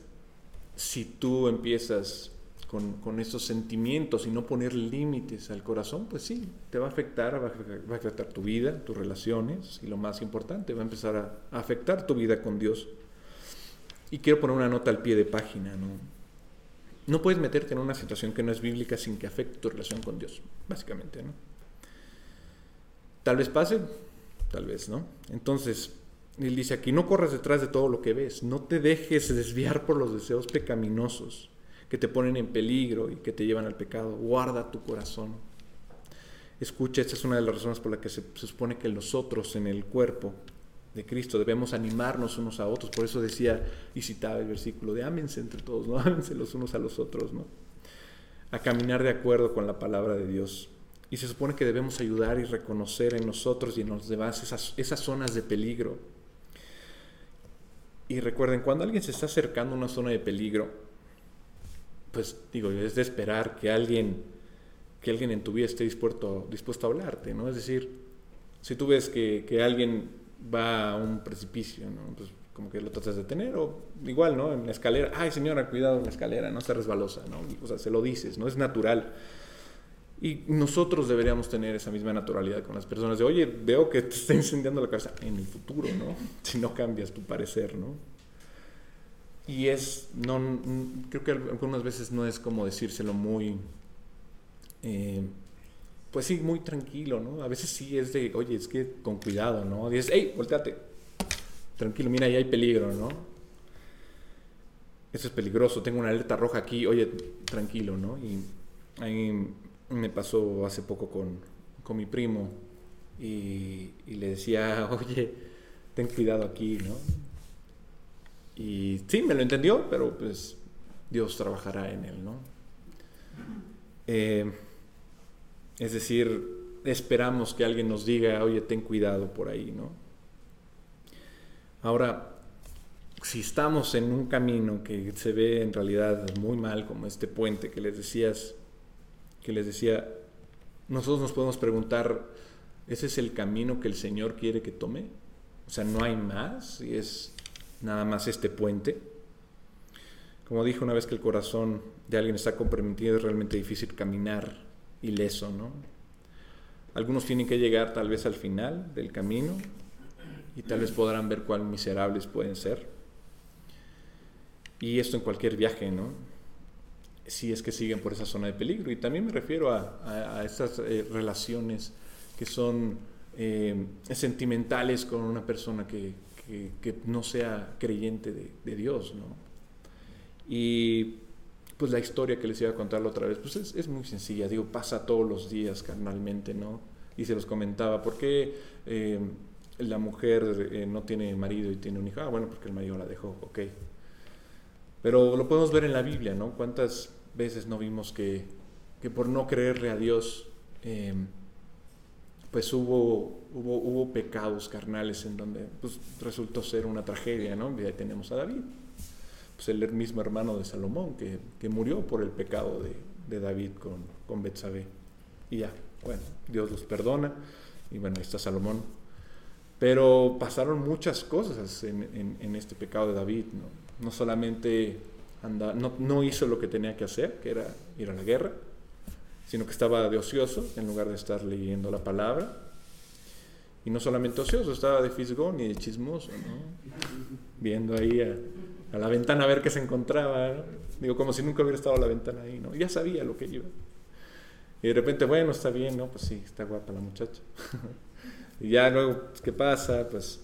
si tú empiezas con, estos sentimientos y no poner límites al corazón, pues sí, te va a afectar, va a, afectar tu vida, tus relaciones y lo más importante, va a empezar a, afectar tu vida con Dios. Y quiero poner una nota al pie de página, ¿no? No puedes meterte en una situación que no es bíblica sin que afecte tu relación con Dios, básicamente, ¿no? Tal vez pase, tal vez, ¿no? Entonces, él dice aquí, no corras detrás de todo lo que ves, no te dejes desviar por los deseos pecaminosos que te ponen en peligro y que te llevan al pecado. Guarda tu corazón. Escucha, esta es una de las razones por las que se, supone que nosotros en el cuerpo de Cristo debemos animarnos unos a otros. Por eso decía y citaba el versículo de ámense entre todos, no ámense los unos a los otros, ¿no? A caminar de acuerdo con la palabra de Dios. Y se supone que debemos ayudar y reconocer en nosotros y en los demás esas, esas zonas de peligro y recuerden, cuando alguien se está acercando a una zona de peligro, pues digo, es de esperar que alguien, que alguien en tu vida esté dispuesto, dispuesto a hablarte, ¿no? Es decir, si tú ves que, que alguien va a un precipicio, ¿no? Pues como que lo tratas de tener, o igual, ¿no? En la escalera, ay señora, cuidado en la escalera, no se resbalosa, ¿no? O sea, se lo dices, ¿no? Es natural. Y nosotros deberíamos tener esa misma naturalidad con las personas de, oye, veo que te está incendiando la cabeza en el futuro, ¿no? Si no cambias tu parecer, ¿no? Y es, no, creo que algunas veces no es como decírselo muy, eh, pues sí, muy tranquilo, ¿no? A veces sí es de, oye, es que con cuidado, ¿no? Dices, hey, volteate, tranquilo, mira, ahí hay peligro, ¿no? Eso es peligroso, tengo una alerta roja aquí, oye, tranquilo, ¿no? Y ahí me pasó hace poco con, con mi primo. y, y le decía, oye, ten cuidado aquí, ¿no? Y sí, me lo entendió, pero pues Dios trabajará en él, ¿no? Eh, es decir, esperamos que alguien nos diga, oye, ten cuidado por ahí, ¿no? Ahora, si estamos en un camino que se ve en realidad muy mal, como este puente que les decías, que les decía, nosotros nos podemos preguntar, ¿ese es el camino que el Señor quiere que tome? O sea, no hay más y es nada más este puente. Como dije una vez que el corazón de alguien está comprometido, es realmente difícil caminar ileso, ¿no? Algunos tienen que llegar tal vez al final del camino y tal vez podrán ver cuán miserables pueden ser. Y esto en cualquier viaje, ¿no? Si es que siguen por esa zona de peligro. Y también me refiero a, a, estas eh, relaciones que son eh, sentimentales con una persona que, que, no sea creyente de, Dios, ¿no? Y pues la historia que les iba a contar otra vez, pues es, es, muy sencilla, digo, pasa todos los días carnalmente, ¿no? Y se los comentaba, ¿por qué eh, la mujer eh, no tiene marido y tiene un hijo? Ah, bueno, porque el marido la dejó, ok. Pero lo podemos ver en la Biblia, ¿no? ¿Cuántas veces no vimos que, que por no creerle a Dios, eh, pues hubo, hubo, hubo, pecados carnales en donde pues, resultó ser una tragedia, ¿no? Y ahí tenemos a David pues el mismo hermano de Salomón, que, que murió por el pecado de, de David con, con Betsabé. Y ya, bueno, Dios los perdona, y bueno, ahí está Salomón. Pero pasaron muchas cosas en, en, este pecado de David, ¿no? No solamente anda, no, no hizo lo que tenía que hacer, que era ir a la guerra, sino que estaba de ocioso en lugar de estar leyendo la palabra. Y no solamente ocioso, estaba de fisgón y de chismoso, ¿no? Viendo ahí a, la ventana a ver qué se encontraba. Digo, como si nunca hubiera estado a la ventana ahí, ¿no? Ya sabía lo que iba. Y de repente, bueno, está bien, ¿no? Pues sí, está guapa la muchacha. y ya luego, pues, ¿qué pasa? Pues,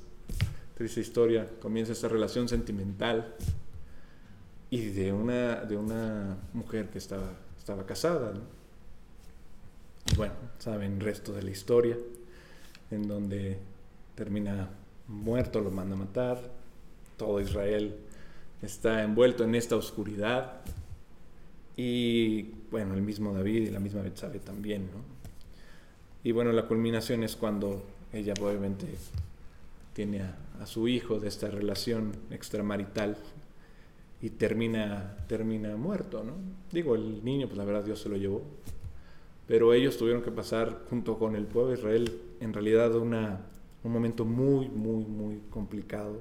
triste historia, comienza esta relación sentimental y de una, de una mujer que estaba, estaba casada, ¿no? Bueno, saben el resto de la historia, en donde termina muerto, lo manda a matar, todo Israel está envuelto en esta oscuridad. Y bueno, el mismo David y la misma Betsabe también, ¿no? Y bueno, la culminación es cuando ella obviamente tiene a, su hijo de esta relación extramarital y termina, termina muerto, ¿no? Digo, el niño, pues la verdad Dios se lo llevó, pero ellos tuvieron que pasar junto con el pueblo de Israel en realidad una, un momento muy, muy, muy complicado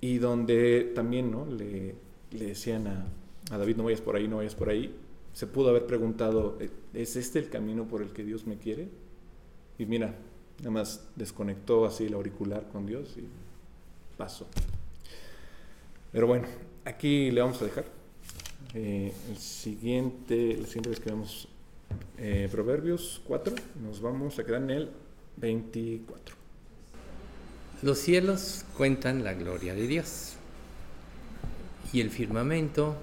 y donde también ¿no? le, le decían a, a, David, no vayas por ahí, no vayas por ahí, se pudo haber preguntado, ¿E-, ¿es este el camino por el que Dios me quiere? Y mira, nada más desconectó así el auricular con Dios y pasó. Pero bueno, aquí le vamos a dejar. Eh, el siguiente, la siguiente vez que eh, Proverbios 4, nos vamos a quedar en el 24. Los cielos cuentan la gloria de Dios y el firmamento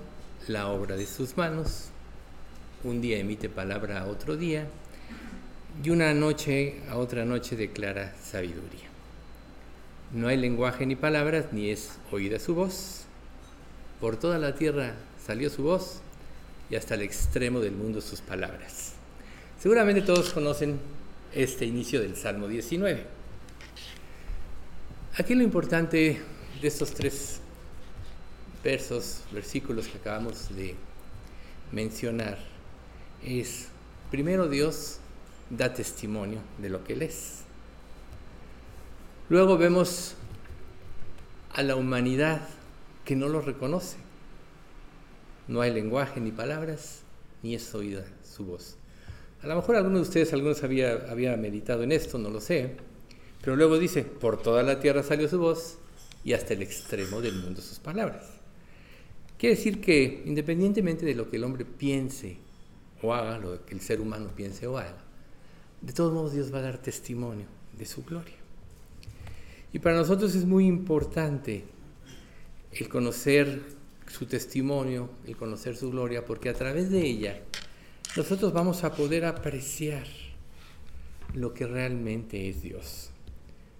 la obra de sus manos. Un día emite palabra a otro día y una noche a otra noche declara sabiduría. No hay lenguaje ni palabras, ni es oída su voz. Por toda la tierra salió su voz y hasta el extremo del mundo sus palabras. Seguramente todos conocen este inicio del Salmo 19. Aquí lo importante de estos tres versos, versículos que acabamos de mencionar, es, primero Dios da testimonio de lo que Él es. Luego vemos a la humanidad que no lo reconoce. No hay lenguaje ni palabras, ni es oída su voz. A lo mejor algunos de ustedes, algunos había, había meditado en esto, no lo sé, pero luego dice, por toda la tierra salió su voz y hasta el extremo del mundo sus palabras. Quiere decir que independientemente de lo que el hombre piense o haga, lo que el ser humano piense o haga, de todos modos Dios va a dar testimonio de su gloria. Y para nosotros es muy importante el conocer su testimonio, el conocer su gloria, porque a través de ella nosotros vamos a poder apreciar lo que realmente es Dios.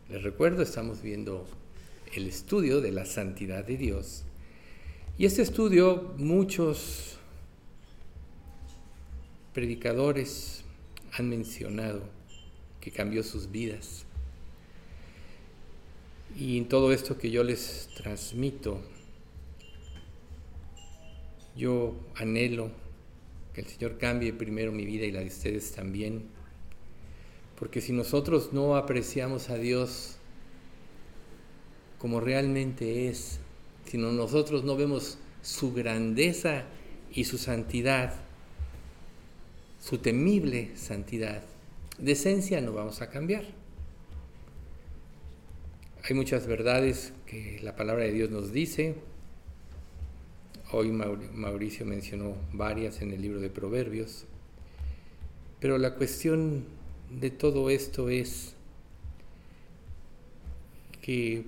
Les recuerdo, estamos viendo el estudio de la santidad de Dios. Y este estudio muchos predicadores han mencionado que cambió sus vidas. Y en todo esto que yo les transmito, yo anhelo que el Señor cambie primero mi vida y la de ustedes también. Porque si nosotros no apreciamos a Dios como realmente es, si nosotros no vemos su grandeza y su santidad, su temible santidad, de esencia no vamos a cambiar. Hay muchas verdades que la palabra de Dios nos dice. Hoy Mauricio mencionó varias en el libro de Proverbios. Pero la cuestión de todo esto es que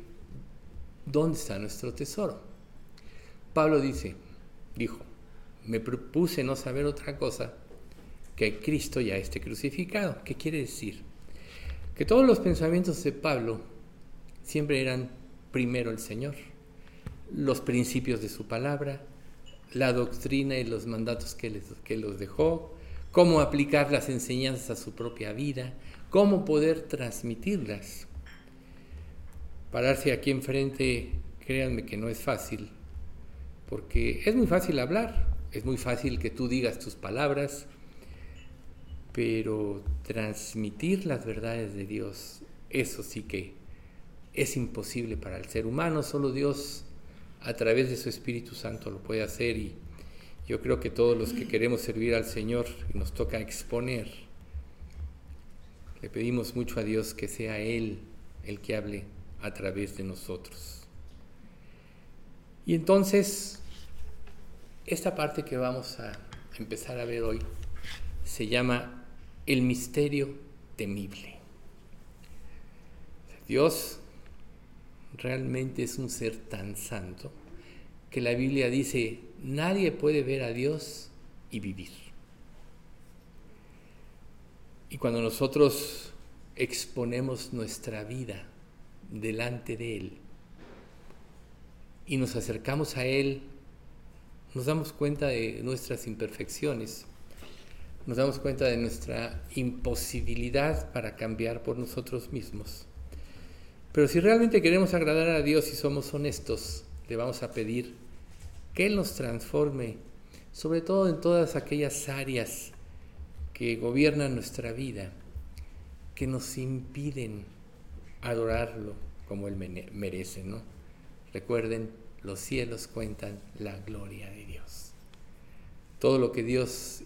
¿dónde está nuestro tesoro? Pablo dice, dijo, me propuse no saber otra cosa que Cristo ya esté crucificado. ¿Qué quiere decir? Que todos los pensamientos de Pablo siempre eran primero el Señor, los principios de su palabra, la doctrina y los mandatos que, les, que los dejó, cómo aplicar las enseñanzas a su propia vida, cómo poder transmitirlas. Pararse aquí enfrente, créanme que no es fácil, porque es muy fácil hablar, es muy fácil que tú digas tus palabras, pero transmitir las verdades de Dios, eso sí que es imposible para el ser humano, solo Dios a través de su Espíritu Santo lo puede hacer y yo creo que todos los que queremos servir al Señor y nos toca exponer, le pedimos mucho a Dios que sea Él el que hable a través de nosotros. Y entonces, esta parte que vamos a empezar a ver hoy se llama el misterio temible. Dios realmente es un ser tan santo que la Biblia dice, nadie puede ver a Dios y vivir. Y cuando nosotros exponemos nuestra vida delante de Él y nos acercamos a Él, nos damos cuenta de nuestras imperfecciones, nos damos cuenta de nuestra imposibilidad para cambiar por nosotros mismos. Pero si realmente queremos agradar a Dios y somos honestos, le vamos a pedir que Él nos transforme, sobre todo en todas aquellas áreas que gobiernan nuestra vida, que nos impiden adorarlo como Él merece, ¿no? Recuerden, los cielos cuentan la gloria de Dios. Todo lo que Dios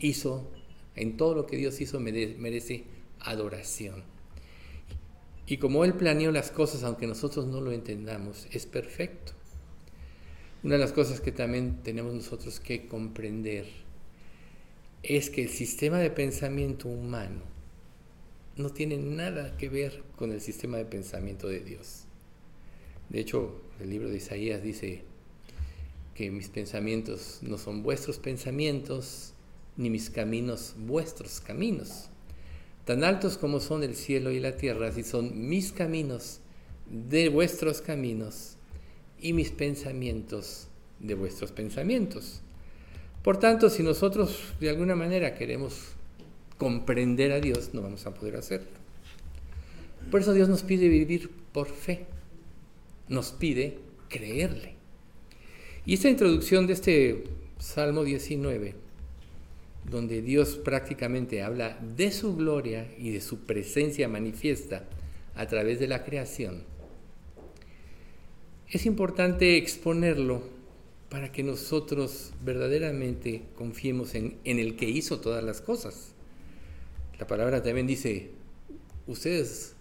hizo, en todo lo que Dios hizo merece adoración. Y como Él planeó las cosas, aunque nosotros no lo entendamos, es perfecto. Una de las cosas que también tenemos nosotros que comprender es que el sistema de pensamiento humano no tiene nada que ver con el sistema de pensamiento de Dios. De hecho, el libro de Isaías dice que mis pensamientos no son vuestros pensamientos, ni mis caminos vuestros caminos. Tan altos como son el cielo y la tierra, si son mis caminos de vuestros caminos, y mis pensamientos de vuestros pensamientos. Por tanto, si nosotros de alguna manera queremos comprender a Dios, no vamos a poder hacerlo. Por eso Dios nos pide vivir por fe, nos pide creerle. Y esta introducción de este Salmo 19, donde Dios prácticamente habla de su gloria y de su presencia manifiesta a través de la creación, es importante exponerlo para que nosotros verdaderamente confiemos en, el que hizo todas las cosas. La palabra también dice, ustedes,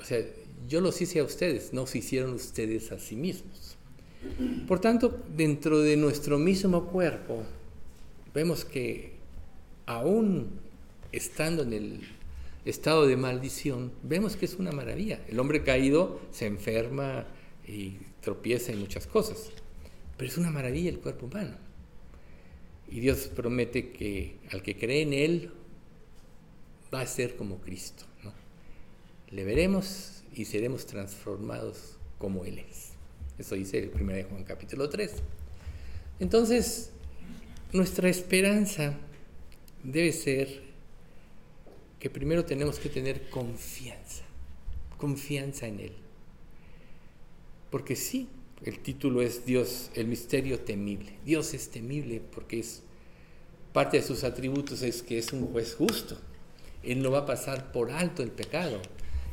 o sea, yo los hice a ustedes, no se hicieron ustedes a sí mismos. Por tanto, dentro de nuestro mismo cuerpo, vemos que aún estando en el estado de maldición, vemos que es una maravilla. El hombre caído se enferma y tropieza en muchas cosas, pero es una maravilla el cuerpo humano. Y Dios promete que al que cree en Él va a ser como Cristo. ¿no? Le veremos y seremos transformados como Él es. Eso dice el 1 de Juan capítulo 3. Entonces, nuestra esperanza debe ser que primero tenemos que tener confianza, confianza en Él. Porque sí, el título es Dios, el misterio temible. Dios es temible porque es parte de sus atributos es que es un juez justo. Él no va a pasar por alto el pecado.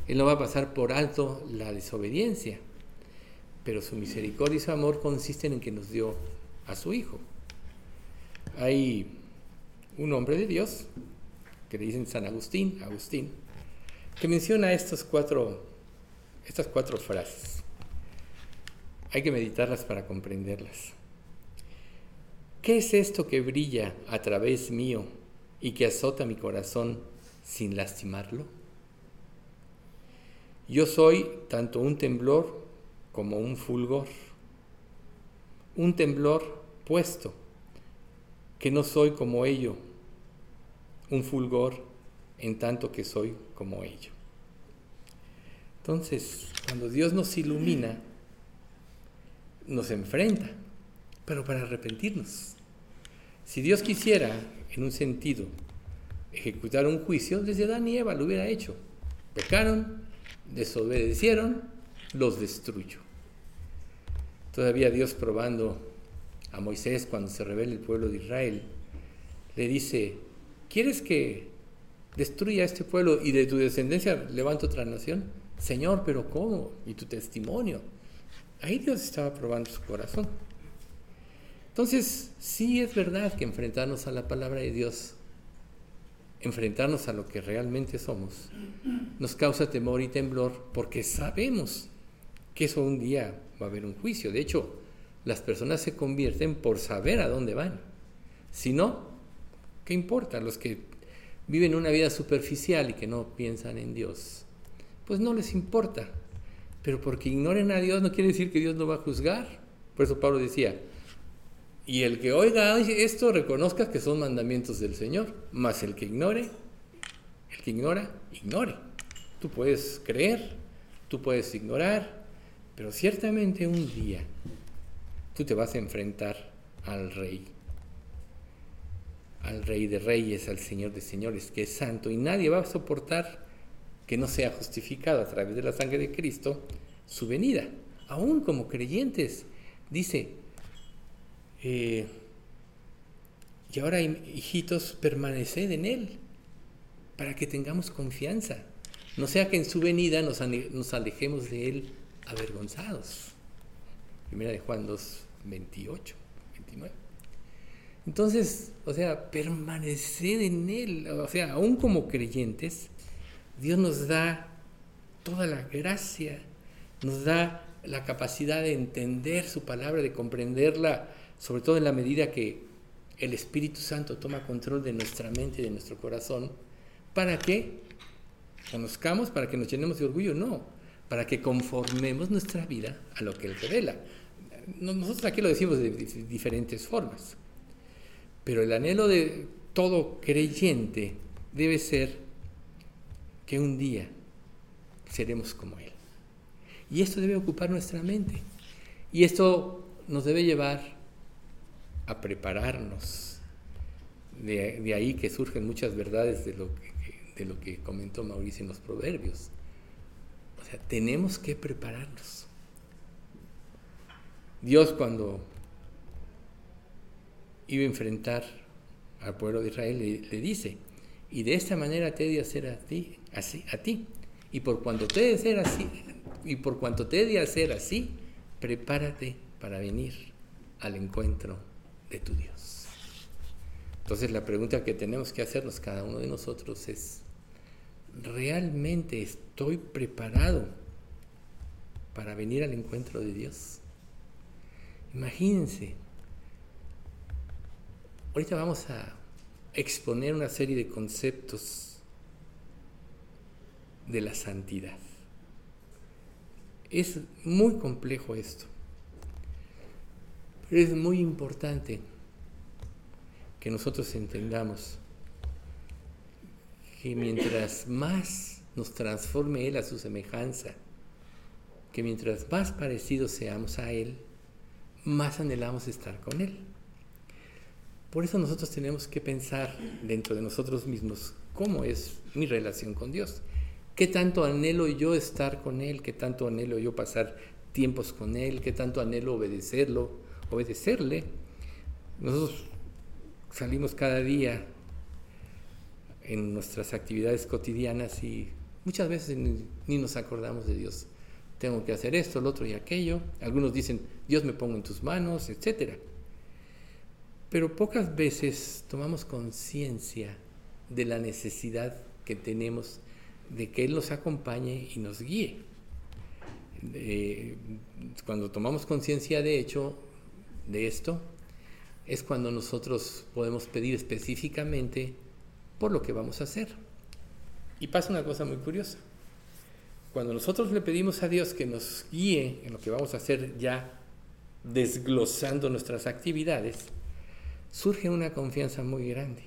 Él no va a pasar por alto la desobediencia. Pero su misericordia y su amor consisten en que nos dio a su Hijo. Hay un hombre de Dios, que le dicen San Agustín, Agustín, que menciona cuatro, estas cuatro frases. Hay que meditarlas para comprenderlas. ¿Qué es esto que brilla a través mío y que azota mi corazón sin lastimarlo? Yo soy tanto un temblor como un fulgor, un temblor puesto, que no soy como ello, un fulgor en tanto que soy como ello. Entonces, cuando Dios nos ilumina, nos enfrenta, pero para arrepentirnos. Si Dios quisiera, en un sentido, ejecutar un juicio, desde Adán y Eva lo hubiera hecho. Pecaron, desobedecieron, los destruyó. Todavía Dios probando a Moisés cuando se revela el pueblo de Israel, le dice, ¿quieres que destruya este pueblo y de tu descendencia levante otra nación? Señor, pero ¿cómo? Y tu testimonio. Ahí Dios estaba probando su corazón. Entonces, sí es verdad que enfrentarnos a la palabra de Dios, enfrentarnos a lo que realmente somos, nos causa temor y temblor porque sabemos que eso un día va a haber un juicio. De hecho, las personas se convierten por saber a dónde van. Si no, ¿qué importa? Los que viven una vida superficial y que no piensan en Dios, pues no les importa. Pero porque ignoren a Dios no quiere decir que Dios no va a juzgar. Por eso Pablo decía, y el que oiga esto reconozca que son mandamientos del Señor, mas el que ignore, el que ignora, ignore. Tú puedes creer, tú puedes ignorar, pero ciertamente un día tú te vas a enfrentar al Rey, al Rey de Reyes, al Señor de Señores, que es santo, y nadie va a soportar que no sea justificado a través de la sangre de Cristo su venida. Aún como creyentes, dice, eh, y ahora, hijitos, permaneced en Él, para que tengamos confianza. No sea que en su venida nos, nos alejemos de Él avergonzados. Primera de Juan 2, 28, 29. Entonces, o sea, permanecer en Él, o sea, aún como creyentes, Dios nos da toda la gracia, nos da la capacidad de entender su palabra, de comprenderla, sobre todo en la medida que el Espíritu Santo toma control de nuestra mente y de nuestro corazón, para que conozcamos, para que nos llenemos de orgullo, no, para que conformemos nuestra vida a lo que Él revela. Nosotros aquí lo decimos de diferentes formas, pero el anhelo de todo creyente debe ser que un día seremos como Él. Y esto debe ocupar nuestra mente. Y esto nos debe llevar a prepararnos. De, ahí que surgen muchas verdades de lo de lo que comentó Mauricio en los proverbios tenemos que prepararnos. Dios cuando iba a enfrentar al pueblo de Israel le, dice, y de esta manera te he de hacer a ti, así, a ti. Y por cuanto te he de hacer así, y por cuanto te he de hacer así, prepárate para venir al encuentro de tu Dios. Entonces la pregunta que tenemos que hacernos cada uno de nosotros es, ¿realmente estoy preparado para venir al encuentro de Dios? Imagínense, ahorita vamos a exponer una serie de conceptos de la santidad. Es muy complejo esto, pero es muy importante que nosotros entendamos que mientras más nos transforme Él a su semejanza, que mientras más parecidos seamos a Él, más anhelamos estar con Él. Por eso nosotros tenemos que pensar dentro de nosotros mismos cómo es mi relación con Dios. ¿Qué tanto anhelo yo estar con Él? ¿Qué tanto anhelo yo pasar tiempos con Él? ¿Qué tanto anhelo obedecerlo, obedecerle? Nosotros salimos cada día en nuestras actividades cotidianas y muchas veces ni, nos acordamos de Dios. Tengo que hacer esto, lo otro y aquello. Algunos dicen, Dios me pongo en tus manos, etc. Pero pocas veces tomamos conciencia de la necesidad que tenemos de que Él nos acompañe y nos guíe. cuando tomamos conciencia de hecho de esto, es cuando nosotros podemos pedir específicamente por lo que vamos a hacer. Y pasa una cosa muy curiosa. Cuando nosotros le pedimos a Dios que nos guíe en lo que vamos a hacer ya desglosando nuestras actividades, surge una confianza muy grande.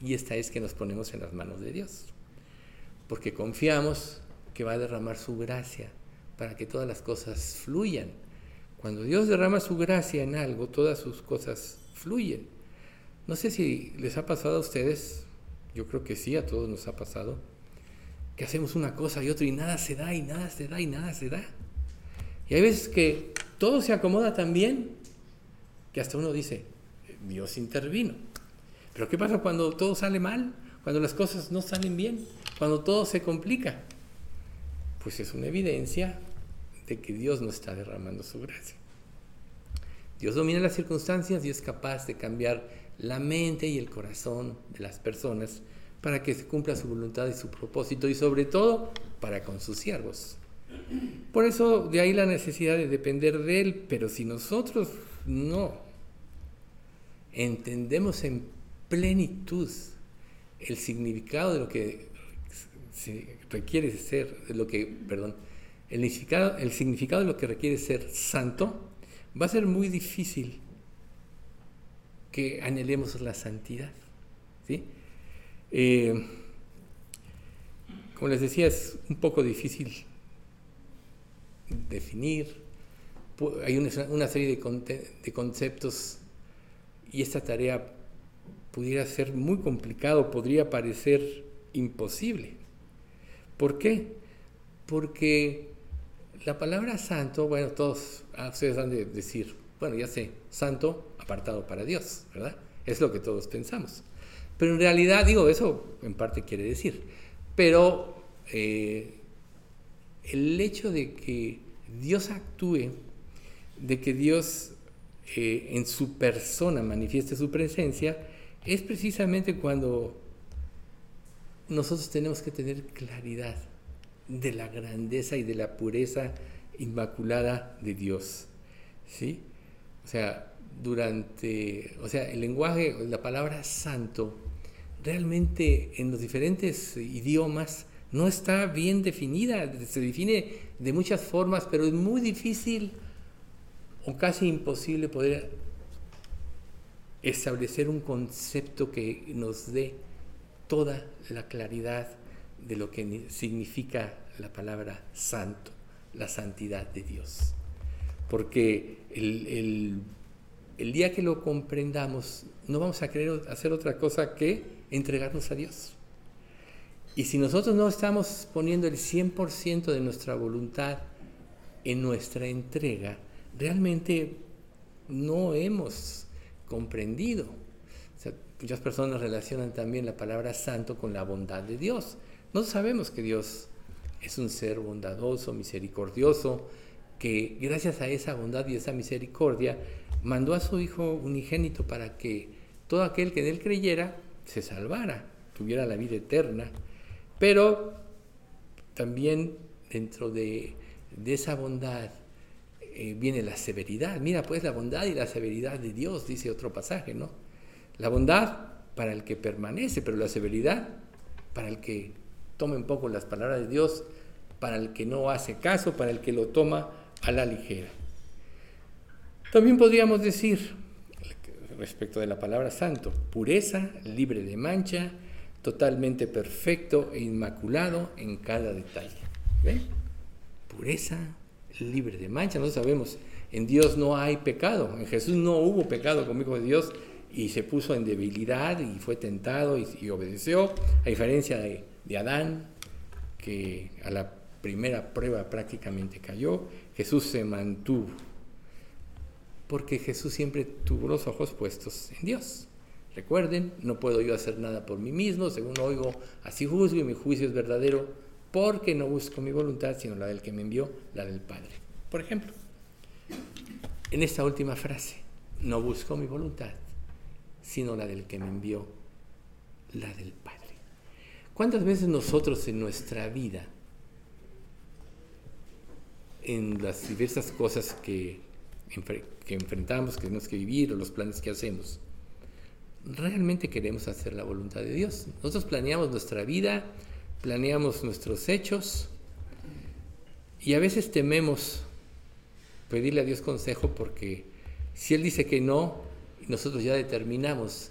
Y esta es que nos ponemos en las manos de Dios. Porque confiamos que va a derramar su gracia para que todas las cosas fluyan cuando Dios derrama su gracia en algo, todas sus cosas fluyen. No sé si les ha pasado a ustedes, yo creo que sí, a todos nos ha pasado, que hacemos una cosa y otra y nada se da y nada se da y nada se da. Y hay veces que todo se acomoda tan bien que hasta uno dice, Dios intervino. Pero ¿qué pasa cuando todo sale mal? Cuando las cosas no salen bien, cuando todo se complica. Pues es una evidencia de que Dios no está derramando su gracia. Dios domina las circunstancias y es capaz de cambiar la mente y el corazón de las personas para que se cumpla su voluntad y su propósito y sobre todo para con sus siervos. Por eso de ahí la necesidad de depender de Él, pero si nosotros no entendemos en plenitud el significado de lo que se requiere ser, lo que, perdón, el significado, el significado de lo que requiere ser santo, va a ser muy difícil que anhelemos la santidad. ¿sí? Eh, como les decía, es un poco difícil definir. Hay una, serie de, conceptos y esta tarea pudiera ser muy complicado, podría parecer imposible. ¿Por qué? Porque la palabra santo, bueno, todos ah, ustedes han de decir, bueno, ya sé, santo apartado para Dios, ¿verdad? Es lo que todos pensamos. Pero en realidad, digo, eso en parte quiere decir. Pero eh, el hecho de que Dios actúe, de que Dios eh, en su persona manifieste su presencia, es precisamente cuando nosotros tenemos que tener claridad de la grandeza y de la pureza inmaculada de Dios. ¿Sí? O sea, durante, o sea, el lenguaje, la palabra santo, realmente en los diferentes idiomas no está bien definida, se define de muchas formas, pero es muy difícil o casi imposible poder establecer un concepto que nos dé toda la claridad de lo que significa la palabra santo, la santidad de Dios. Porque el, día que lo comprendamos, no vamos a querer hacer otra cosa que entregarnos a Dios. Y si nosotros no estamos poniendo el 100% de nuestra voluntad en nuestra entrega, realmente no hemos comprendido. muchas personas relacionan también la palabra santo con la bondad de Dios. No sabemos que Dios es un ser bondadoso, misericordioso, que gracias a esa bondad y esa misericordia mandó a su Hijo unigénito para que todo aquel que en él creyera se salvara, tuviera la vida eterna. Pero también dentro de, esa bondad eh, viene la severidad. Mira pues la bondad y la severidad de Dios, dice otro pasaje, ¿no? La bondad para el que permanece, pero la severidad para el que tome un poco las palabras de Dios para el que no hace caso, para el que lo toma a la ligera. También podríamos decir, respecto de la palabra santo, pureza, libre de mancha, totalmente perfecto e inmaculado en cada detalle. ¿Ve? Pureza, libre de mancha. Nosotros sabemos, en Dios no hay pecado. En Jesús no hubo pecado como hijo de Dios y se puso en debilidad y fue tentado y, obedeció, a diferencia de, de Adán, que a la primera prueba prácticamente cayó, Jesús se mantuvo, porque Jesús siempre tuvo los ojos puestos en Dios. Recuerden, no puedo yo hacer nada por mí mismo, según oigo, así juzgo y mi juicio es verdadero, porque no busco mi voluntad, sino la del que me envió, la del Padre. Por ejemplo, en esta última frase, no busco mi voluntad, sino la del que me envió, la del Padre. ¿Cuántas veces nosotros en nuestra vida, en las diversas cosas que, que enfrentamos, que tenemos que vivir, o los planes que hacemos, realmente queremos hacer la voluntad de Dios? Nosotros planeamos nuestra vida, planeamos nuestros hechos, y a veces tememos pedirle a Dios consejo porque si Él dice que no, nosotros ya determinamos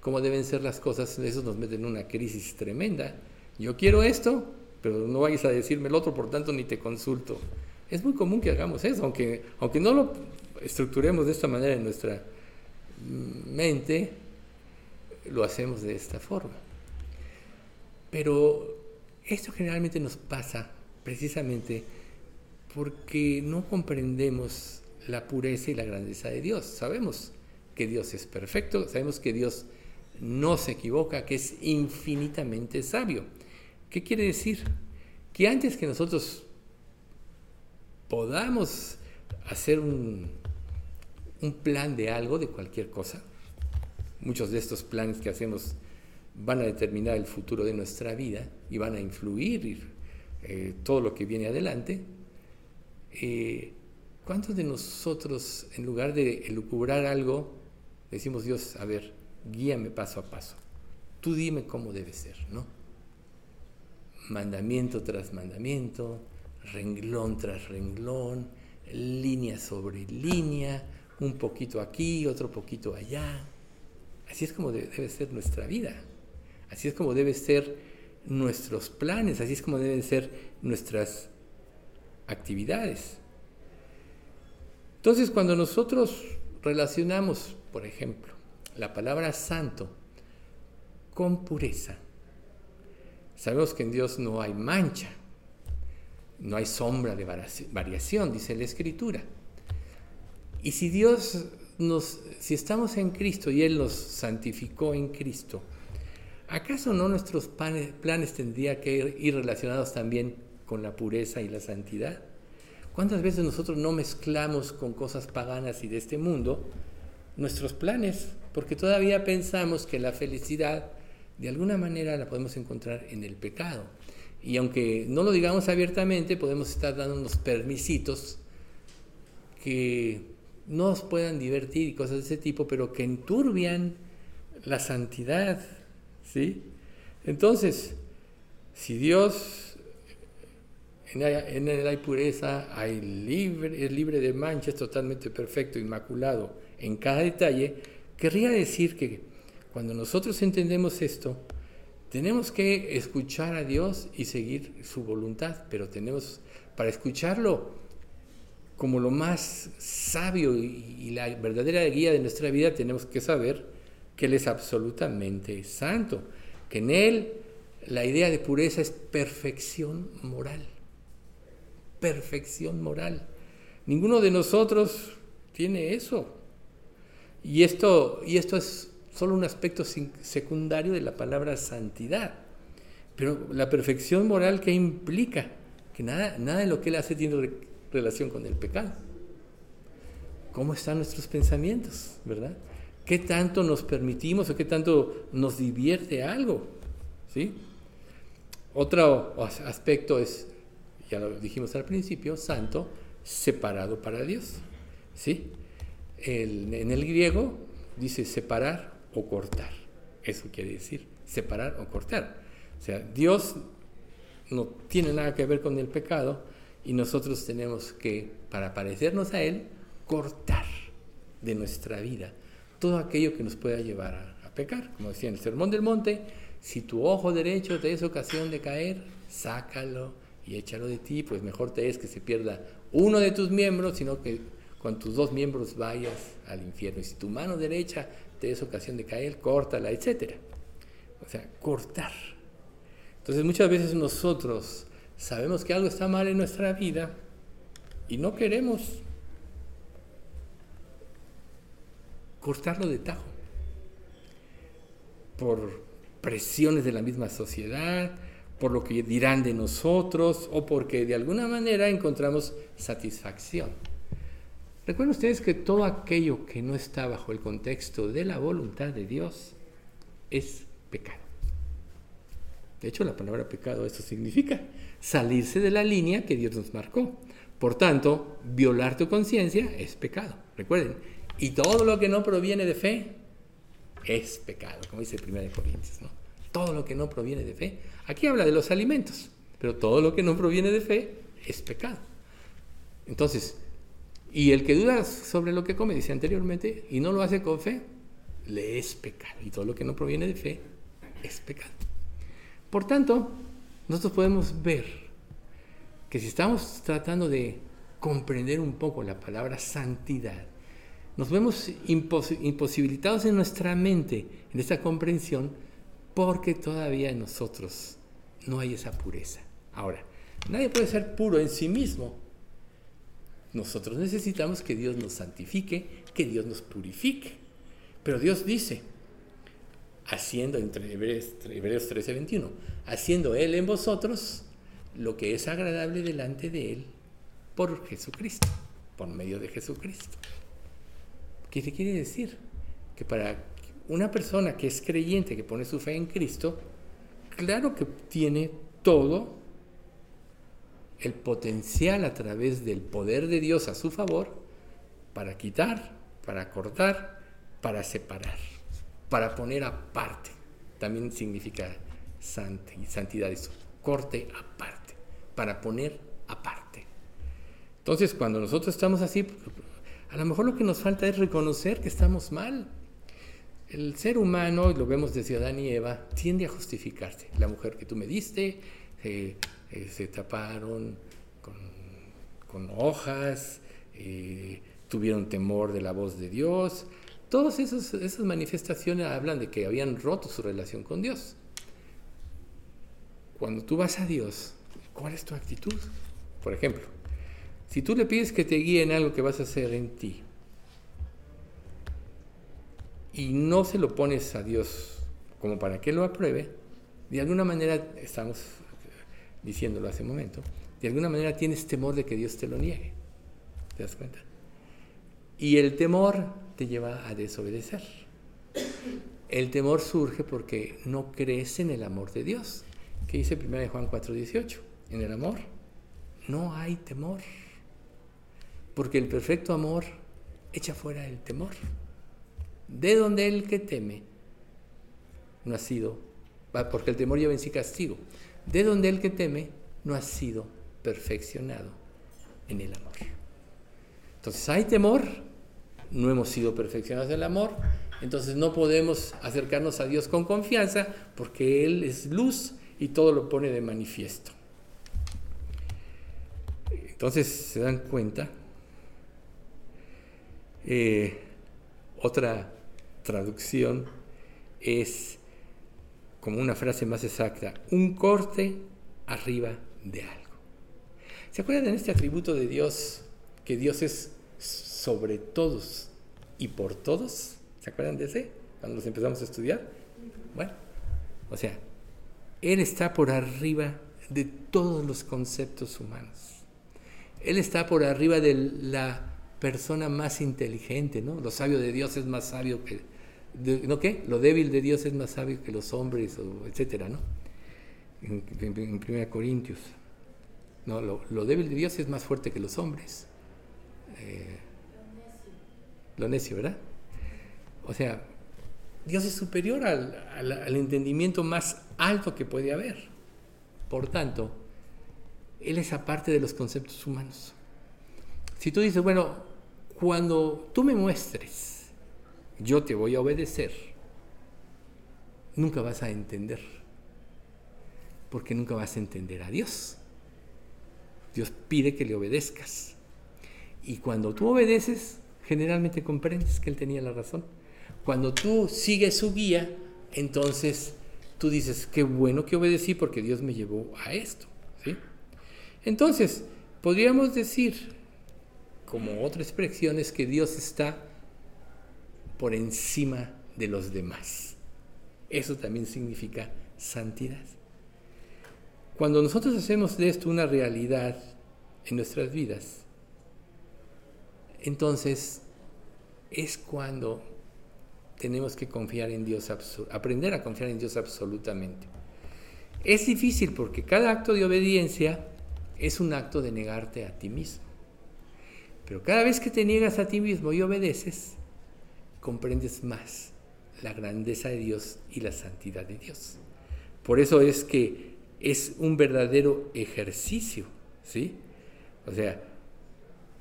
cómo deben ser las cosas, eso nos mete en una crisis tremenda. Yo quiero esto, pero no vayas a decirme el otro, por tanto ni te consulto. Es muy común que hagamos eso, aunque, aunque no lo estructuremos de esta manera en nuestra mente, lo hacemos de esta forma. Pero esto generalmente nos pasa precisamente porque no comprendemos la pureza y la grandeza de Dios. Sabemos que Dios es perfecto, sabemos que Dios no se equivoca, que es infinitamente sabio. ¿Qué quiere decir? Que antes que nosotros podamos hacer un, un plan de algo, de cualquier cosa, muchos de estos planes que hacemos van a determinar el futuro de nuestra vida y van a influir eh, todo lo que viene adelante, eh, ¿cuántos de nosotros, en lugar de elucubrar algo, decimos, Dios, a ver, guíame paso a paso. Tú dime cómo debe ser, ¿no? Mandamiento tras mandamiento, renglón tras renglón, línea sobre línea, un poquito aquí, otro poquito allá. Así es como debe ser nuestra vida. Así es como deben ser nuestros planes, así es como deben ser nuestras actividades. Entonces, cuando nosotros relacionamos, por ejemplo, la palabra santo con pureza. Sabemos que en Dios no hay mancha, no hay sombra de variación, dice la Escritura. Y si Dios nos, si estamos en Cristo y Él nos santificó en Cristo, ¿acaso no nuestros planes tendrían que ir relacionados también con la pureza y la santidad? ¿Cuántas veces nosotros no mezclamos con cosas paganas y de este mundo nuestros planes? porque todavía pensamos que la felicidad de alguna manera la podemos encontrar en el pecado. Y aunque no lo digamos abiertamente, podemos estar dando unos permisitos que nos puedan divertir y cosas de ese tipo, pero que enturbian la santidad, ¿sí? Entonces, si Dios en él, hay pureza, hay libre, es libre de manchas, totalmente perfecto, inmaculado en cada detalle, Querría decir que cuando nosotros entendemos esto, tenemos que escuchar a Dios y seguir su voluntad, pero tenemos, para escucharlo como lo más sabio y, la verdadera guía de nuestra vida, tenemos que saber que Él es absolutamente santo, que en Él la idea de pureza es perfección moral. Perfección moral. Ninguno de nosotros tiene eso. Y esto, y esto es solo un aspecto secundario de la palabra santidad. Pero la perfección moral, ¿qué implica? Que nada, nada de lo que él hace tiene relación con el pecado. ¿Cómo están nuestros pensamientos, verdad? ¿Qué tanto nos permitimos o qué tanto nos divierte algo? ¿Sí? Otro aspecto es, ya lo dijimos al principio, santo, separado para Dios. ¿Sí? en el griego dice separar o cortar. Eso quiere decir separar o cortar. O sea, Dios no tiene nada que ver con el pecado y nosotros tenemos que, para parecernos a Él, cortar de nuestra vida todo aquello que nos pueda llevar a, pecar. Como decía en el Sermón del Monte, Si tu ojo derecho te es ocasión de caer, sácalo y échalo de ti, pues mejor te es que se pierda uno de tus miembros, sino que con tus dos miembros vayas al infierno. Y si tu mano derecha te es ocasión de caer, córtala, etc. O sea, cortar. Entonces muchas veces nosotros sabemos que algo está mal en nuestra vida y no queremos cortarlo de tajo por presiones de la misma sociedad, por lo que dirán de nosotros o porque de alguna manera encontramos satisfacción. Recuerden ustedes que todo aquello que no está bajo el contexto de la voluntad de Dios es pecado. De hecho, la palabra pecado eso significa salirse de la línea que Dios nos marcó. Por tanto, violar tu conciencia es pecado. Recuerden, y todo lo que no proviene de fe es pecado, como dice 1 Corintios. ¿no? Todo lo que no proviene de fe. Aquí habla de los alimentos, pero todo lo que no proviene de fe es pecado. Entonces, y el que duda sobre lo que come, dice anteriormente, y no lo hace con fe, le es pecado. Y todo lo que no proviene de fe es pecado. Por tanto, nosotros podemos ver que si estamos tratando de comprender un poco la palabra santidad, nos vemos imposibilitados en nuestra mente en esta comprensión porque todavía en nosotros no hay esa pureza. Ahora, nadie puede ser puro en sí mismo, nosotros necesitamos que Dios nos santifique, que Dios nos purifique. Pero Dios dice, haciendo, entre Hebreos, 13, 21, haciendo Él en vosotros lo que es agradable delante de Él por Jesucristo, por medio de Jesucristo. ¿Qué te quiere decir? Que para una persona que es creyente, que pone su fe en Cristo, claro que tiene todo el potencial a través del poder de Dios a su favor para quitar, para cortar, para separar, para poner aparte. También significa santidad eso, corte aparte, para poner aparte. Entonces, cuando nosotros estamos así, a lo mejor lo que nos falta es reconocer que estamos mal. El ser humano, lo vemos desde Adán y Eva, tiende a justificarse. La mujer que tú me diste, eh, eh, se taparon con, hojas, eh, tuvieron temor de la voz de Dios. Todas esas, manifestaciones hablan de que habían roto su relación con Dios. Cuando tú vas a Dios, ¿cuál es tu actitud? Por ejemplo, si tú le pides que te guíe en algo que vas a hacer en ti y no se lo pones a Dios como para que lo apruebe, de alguna manera estamos diciéndolo hace un momento, de alguna manera tienes temor de que Dios te lo niegue. ¿Te das cuenta? Y el temor lleva a desobedecer. El temor surge porque no crees en el amor de Dios. ¿Qué dice 1 Juan 4:18? En el amor no hay temor. Porque el perfecto amor echa fuera el temor. De donde el que teme no ha sido, porque el temor lleva en sí castigo de donde el que teme no ha sido perfeccionado en el amor. Entonces hay temor, no hemos sido perfeccionados en el amor, entonces no podemos acercarnos a Dios con confianza porque Él es luz y todo lo pone de manifiesto. Entonces se dan cuenta. Eh, otra traducción es como una frase más exacta, un corte arriba de algo. ¿Se acuerdan de este atributo de Dios, que Dios es sobre todos y por todos? ¿Se acuerdan de ese? Cuando los empezamos a estudiar. Bueno, o sea, Él está por arriba de todos los conceptos humanos. Él está por arriba de la persona más inteligente, ¿no? Lo sabio de Dios es más sabio que ¿no qué? Lo débil de Dios es más sabio que los hombres, o etcétera, ¿no? En, 1 Corintios. No, lo, débil de Dios es más fuerte que los hombres. Eh, lo ¿verdad? O sea, Dios es superior al, al, entendimiento más alto que puede haber. Por tanto, Él es aparte de los conceptos humanos. Si tú dices, bueno, cuando tú me muestres yo te voy a obedecer. nunca vas a entender, porque nunca vas a entender a Dios. Dios pide que le obedezcas. Y cuando tú obedeces, generalmente comprendes que Él tenía la razón. Cuando tú sigues su guía, entonces tú dices, qué bueno que obedecí porque Dios me llevó a esto. ¿sí? Entonces, podríamos decir, como otra expresión, es que Dios está por encima de los demás. Eso también significa santidad. Cuando nosotros hacemos de esto una realidad en nuestras vidas, entonces es cuando tenemos que confiar en Dios, aprender a confiar en Dios absolutamente. Es difícil porque cada acto de obediencia es un acto de negarte a ti mismo. Pero cada vez que te niegas a ti mismo y obedeces, comprendes más la grandeza de Dios y la santidad de Dios. Por eso es que es un verdadero ejercicio, ¿sí? O sea,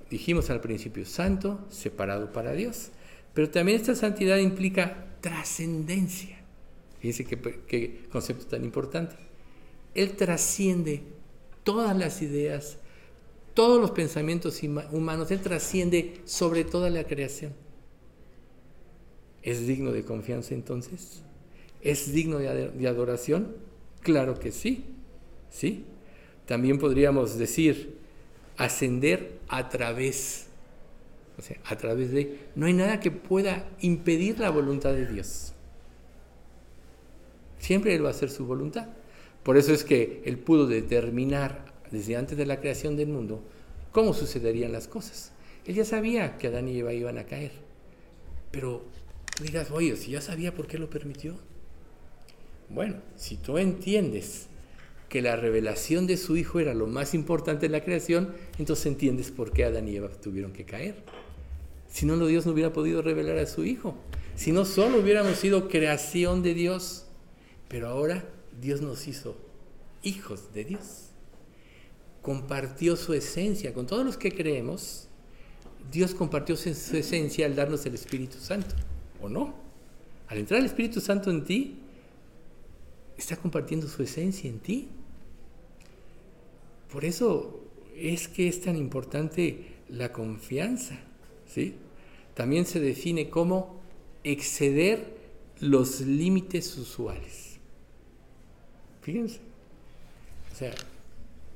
dijimos al principio, santo, separado para Dios. Pero también esta santidad implica trascendencia. Fíjense qué, concepto tan importante. Él trasciende todas las ideas, todos los pensamientos humanos, Él trasciende sobre toda la creación. ¿Es digno de confianza entonces? ¿Es digno de adoración? Claro que sí, sí. También podríamos decir, ascender a través, o sea, a través de, no hay nada que pueda impedir la voluntad de Dios. Siempre Él va a hacer su voluntad. Por eso es que Él pudo determinar desde antes de la creación del mundo cómo sucederían las cosas. Él ya sabía que Adán y Eva iban a caer. Pero digas, oye, si ya sabía por qué lo permitió. Bueno, si tú entiendes que la revelación de su Hijo era lo más importante en la creación, entonces entiendes por qué Adán y Eva tuvieron que caer. Si no, Dios no hubiera podido revelar a su Hijo. Si no, solo hubiéramos sido creación de Dios. Pero ahora Dios nos hizo hijos de Dios. Compartió su esencia con todos los que creemos. Dios compartió su esencia al darnos el Espíritu Santo, ¿o no? Al entrar el Espíritu Santo en ti, está compartiendo su esencia en ti. Por eso es que es tan importante la confianza, ¿sí? También se define como exceder los límites usuales. Fíjense. O sea,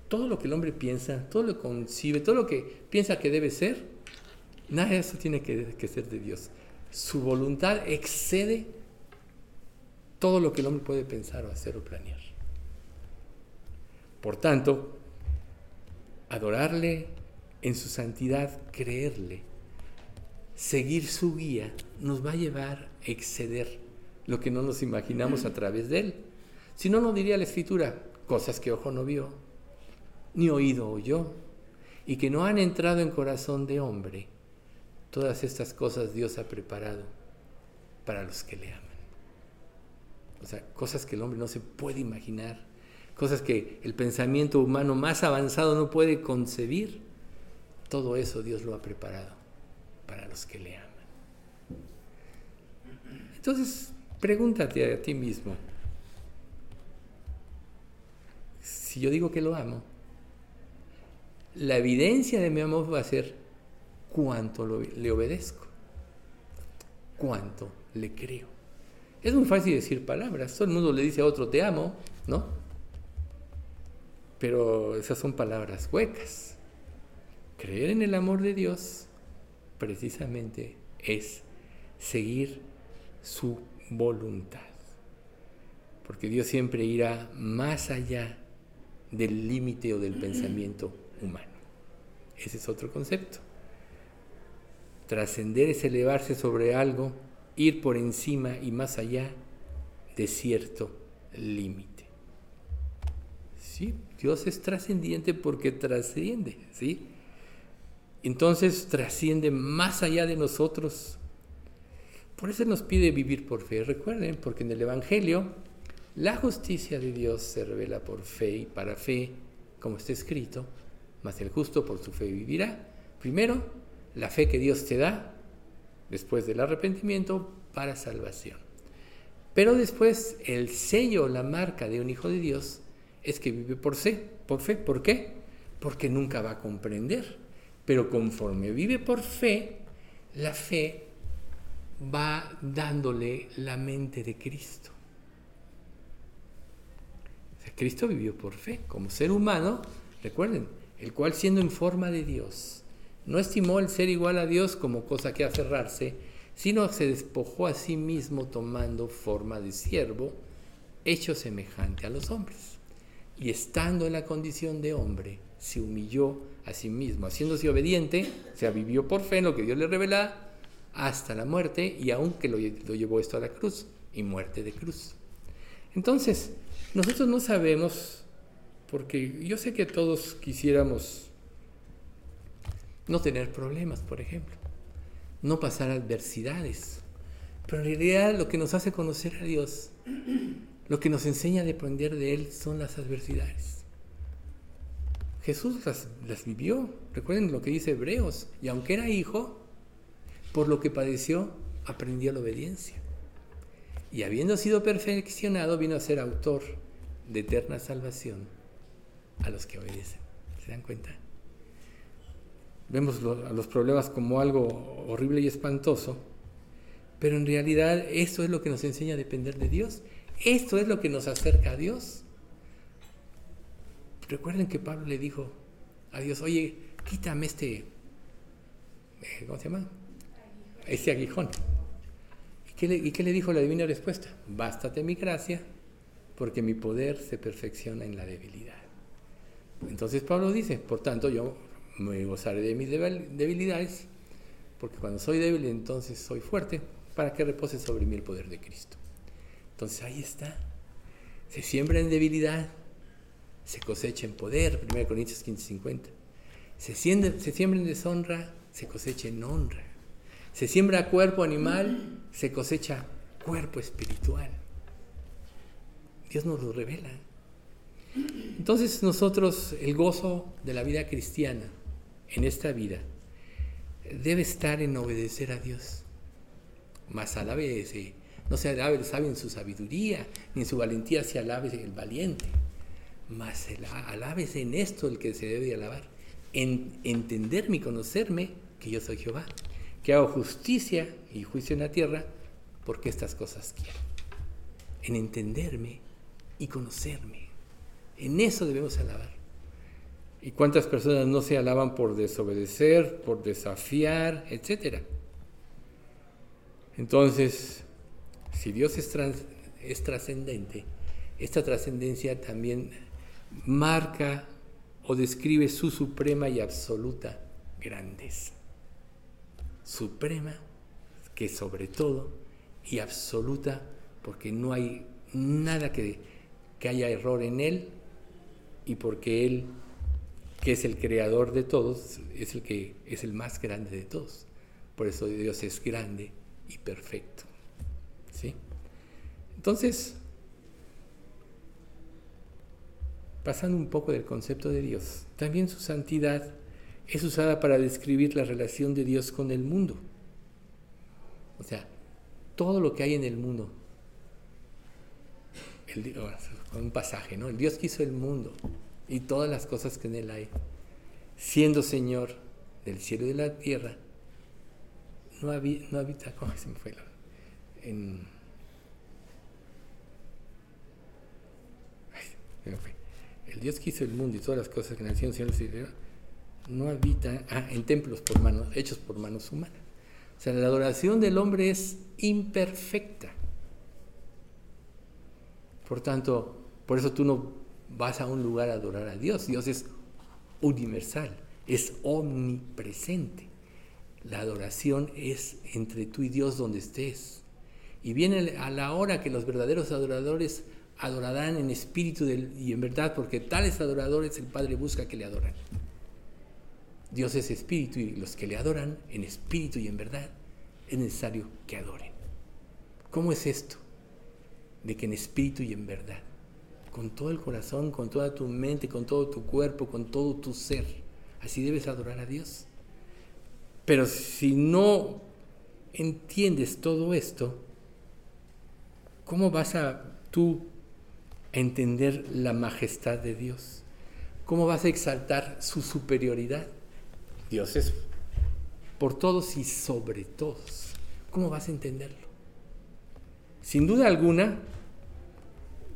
todo lo que el hombre piensa, todo lo que concibe, todo lo que piensa que debe ser, nada de eso tiene que, que ser de Dios. Su voluntad excede todo lo que el hombre puede pensar o hacer o planear. Por tanto, adorarle en su santidad, creerle, seguir su guía, nos va a llevar a exceder lo que no nos imaginamos a través de él. Si no, no diría la escritura, cosas que ojo no vio, ni oído oyó, y que no han entrado en corazón de hombre. Todas estas cosas Dios ha preparado para los que le aman. O sea, cosas que el hombre no se puede imaginar cosas que el pensamiento humano más avanzado no puede concebir, todo eso Dios lo ha preparado para los que le aman. Entonces, pregúntate a ti mismo, si yo digo que lo amo, la evidencia de mi amor va a ser cuánto le obedezco, cuánto le creo. Es muy fácil decir palabras, todo el mundo le dice a otro te amo, ¿no? Pero esas son palabras huecas. Creer en el amor de Dios precisamente es seguir su voluntad. Porque Dios siempre irá más allá del límite o del pensamiento humano. Ese es otro concepto. Trascender es elevarse sobre algo, ir por encima y más allá de cierto límite. ¿Sí? Dios es trascendiente porque trasciende, ¿sí? Entonces trasciende más allá de nosotros. Por eso nos pide vivir por fe. Recuerden, porque en el Evangelio la justicia de Dios se revela por fe y para fe, como está escrito, mas el justo por su fe vivirá. Primero, la fe que Dios te da, después del arrepentimiento, para salvación. Pero después el sello, la marca de un hijo de Dios es que vive por fe. ¿Por fe? ¿Por qué? Porque nunca va a comprender. Pero conforme vive por fe, la fe va dándole la mente de Cristo. Cristo vivió por fe, como ser humano, recuerden, el cual siendo en forma de Dios, no estimó el ser igual a Dios como cosa que aferrarse, sino se despojó a sí mismo tomando forma de siervo, hecho semejante a los hombres. Y estando en la condición de hombre, se humilló a sí mismo, haciéndose obediente, o sea, vivió por fe en lo que Dios le revelaba, hasta la muerte, y aunque lo, lo llevó esto a la cruz, y muerte de cruz. Entonces, nosotros no sabemos, porque yo sé que todos quisiéramos no tener problemas, por ejemplo, no pasar adversidades, pero en realidad lo que nos hace conocer a Dios, lo que nos enseña a depender de Él son las adversidades. Jesús las, vivió, recuerden lo que dice Hebreos, y aunque era hijo, por lo que padeció, aprendió la obediencia. Y habiendo sido perfeccionado, vino a ser autor de eterna salvación a los que obedecen. ¿Se dan cuenta? Vemos a los problemas como algo horrible y espantoso, pero en realidad esto es lo que nos enseña a depender de Dios. Esto es lo que nos acerca a Dios. Recuerden que Pablo le dijo a Dios, oye, quítame este, eh, ¿cómo se llama? Este aguijón. ¿Y qué, le, ¿Y qué le dijo la divina respuesta? Bástate mi gracia, porque mi poder se perfecciona en la debilidad. Entonces Pablo dice, por tanto yo me gozaré de mis debilidades, porque cuando soy débil entonces soy fuerte, para que repose sobre mí el poder de Cristo. Entonces ahí está. Se siembra en debilidad, se cosecha en poder, 1 Corintios 15, 50. Se siembra, se siembra en deshonra, se cosecha en honra. Se siembra cuerpo animal, se cosecha cuerpo espiritual. Dios nos lo revela. Entonces nosotros, el gozo de la vida cristiana en esta vida debe estar en obedecer a Dios. Más alabe, no se alabe sabe en su sabiduría, ni en su valentía se alabe el valiente. Más alabes en esto el que se debe alabar. En entenderme y conocerme que yo soy Jehová que hago justicia y juicio en la tierra, porque estas cosas quiero. En entenderme y conocerme. En eso debemos alabar. ¿Y cuántas personas no se alaban por desobedecer, por desafiar, etcétera? Entonces, si Dios es, trascendente, esta trascendencia también marca o describe su suprema y absoluta grandeza suprema, que sobre todo y absoluta, porque no hay nada que, que haya error en Él y porque Él, que es el creador de todos, es el que es el más grande de todos. Por eso Dios es grande y perfecto. Entonces, pasando un poco del concepto de Dios, también su santidad es usada para describir la relación de Dios con el mundo. O sea, todo lo que hay en el mundo. un pasaje, ¿no? El Dios que hizo el mundo y todas las cosas que en él hay, siendo Señor del cielo y de la tierra, no, habita, no ¿cómo se me fue? En, El Dios que hizo el mundo y todas las cosas que la tierra, no habita ah, en templos por manos, hechos por manos humanas. O sea, la adoración del hombre es imperfecta. Por tanto, por eso tú no vas a un lugar a adorar a Dios. Dios es universal, es omnipresente. La adoración es entre tú y Dios donde estés. Y viene a la hora que los verdaderos adoradores adorarán en espíritu y en verdad, porque tales adoradores el Padre busca que le adoren. Dios es espíritu y los que le adoran en espíritu y en verdad es necesario que adoren. ¿Cómo es esto? De que en espíritu y en verdad, con todo el corazón, con toda tu mente, con todo tu cuerpo, con todo tu ser, así debes adorar a Dios. Pero si no entiendes todo esto, ¿cómo vas a tú entender la majestad de Dios? ¿Cómo vas a exaltar su superioridad? Dios es por todos y sobre todos. ¿Cómo vas a entenderlo? Sin duda alguna,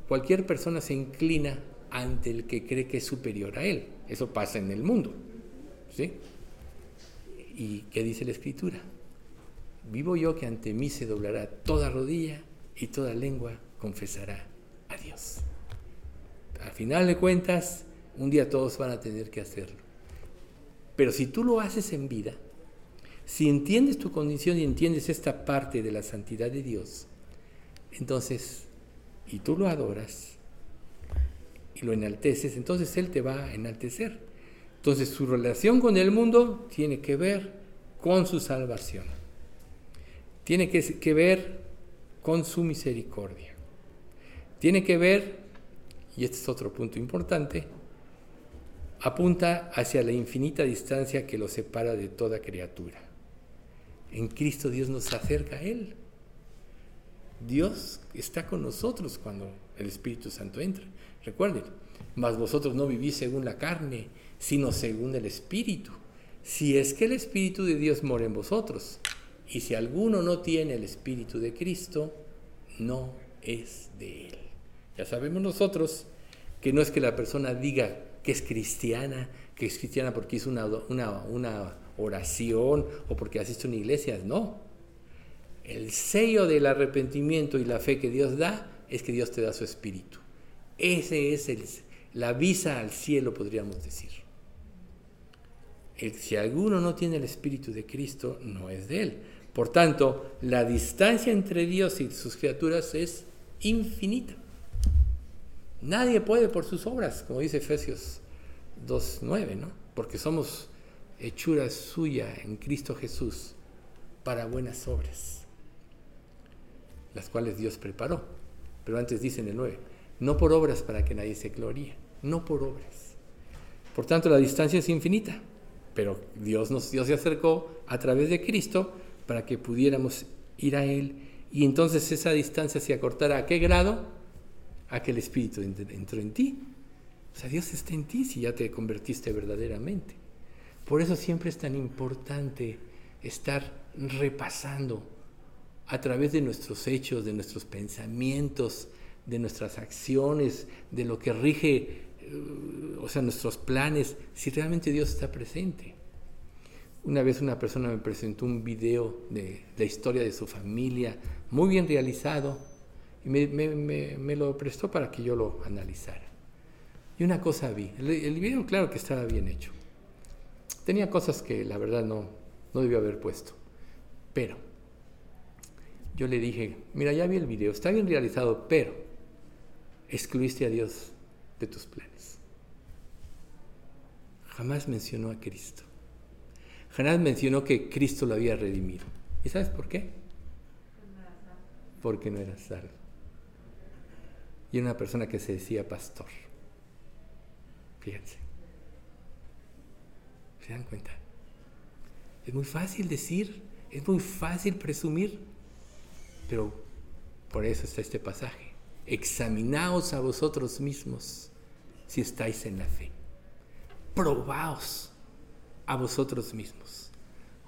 cualquier persona se inclina ante el que cree que es superior a él. Eso pasa en el mundo. ¿Sí? ¿Y qué dice la Escritura? Vivo yo que ante mí se doblará toda rodilla y toda lengua confesará a Dios. Al final de cuentas, un día todos van a tener que hacerlo. Pero si tú lo haces en vida, si entiendes tu condición y entiendes esta parte de la santidad de Dios, entonces, y tú lo adoras y lo enalteces, entonces Él te va a enaltecer. Entonces su relación con el mundo tiene que ver con su salvación. Tiene que, que ver con su misericordia. Tiene que ver, y este es otro punto importante, apunta hacia la infinita distancia que lo separa de toda criatura. En Cristo Dios nos acerca a Él. Dios está con nosotros cuando el Espíritu Santo entra. Recuerden, mas vosotros no vivís según la carne, sino según el Espíritu. Si es que el Espíritu de Dios mora en vosotros, y si alguno no tiene el Espíritu de Cristo, no es de Él. Ya sabemos nosotros que no es que la persona diga que es cristiana, que es cristiana porque hizo una, oración o porque asiste a una iglesia, no. El sello del arrepentimiento y la fe que Dios da es que Dios te da su espíritu. Ese es el, la visa al cielo, podríamos decir. si alguno no tiene el espíritu de Cristo, no es de él. Por tanto, la distancia entre Dios y sus criaturas es infinita. Nadie puede por sus obras, como dice Efesios 2.9, ¿no? Porque somos hechura suya en Cristo Jesús para buenas obras, las cuales Dios preparó. Pero antes dice en el 9, no por obras para que nadie se gloríe, no por obras. Por tanto, la distancia es infinita, pero Dios, nos, Dios se acercó a través de Cristo para que pudiéramos ir a Él y entonces esa distancia se acortara a qué grado? A que Espíritu entró en ti. O sea, Dios está en ti si ya te convertiste verdaderamente. Por eso siempre es tan importante estar repasando a través de nuestros hechos, de nuestros pensamientos, de nuestras acciones, de lo que rige, eh, o sea, nuestros planes, si realmente Dios está presente. Una vez una persona me presentó un video de la historia de su familia, muy bien realizado, y me, lo prestó para que yo lo analizara. Y una cosa vi, el, video claro que estaba bien hecho. Tenía cosas que la verdad no, no debió haber puesto, pero yo le dije, mira, ya vi el video, está bien realizado, pero excluiste a Dios de tus planes. Jamás mencionó a Cristo. Jamás mencionó que Cristo lo había redimido. ¿Y sabes por qué? Porque no era salvo. Y una persona que se decía pastor. Fíjense. ¿Se dan cuenta? Es muy fácil decir, es muy fácil presumir, pero por eso está este pasaje. Examinaos a vosotros mismos si estáis en la fe. Probaos a vosotros mismos.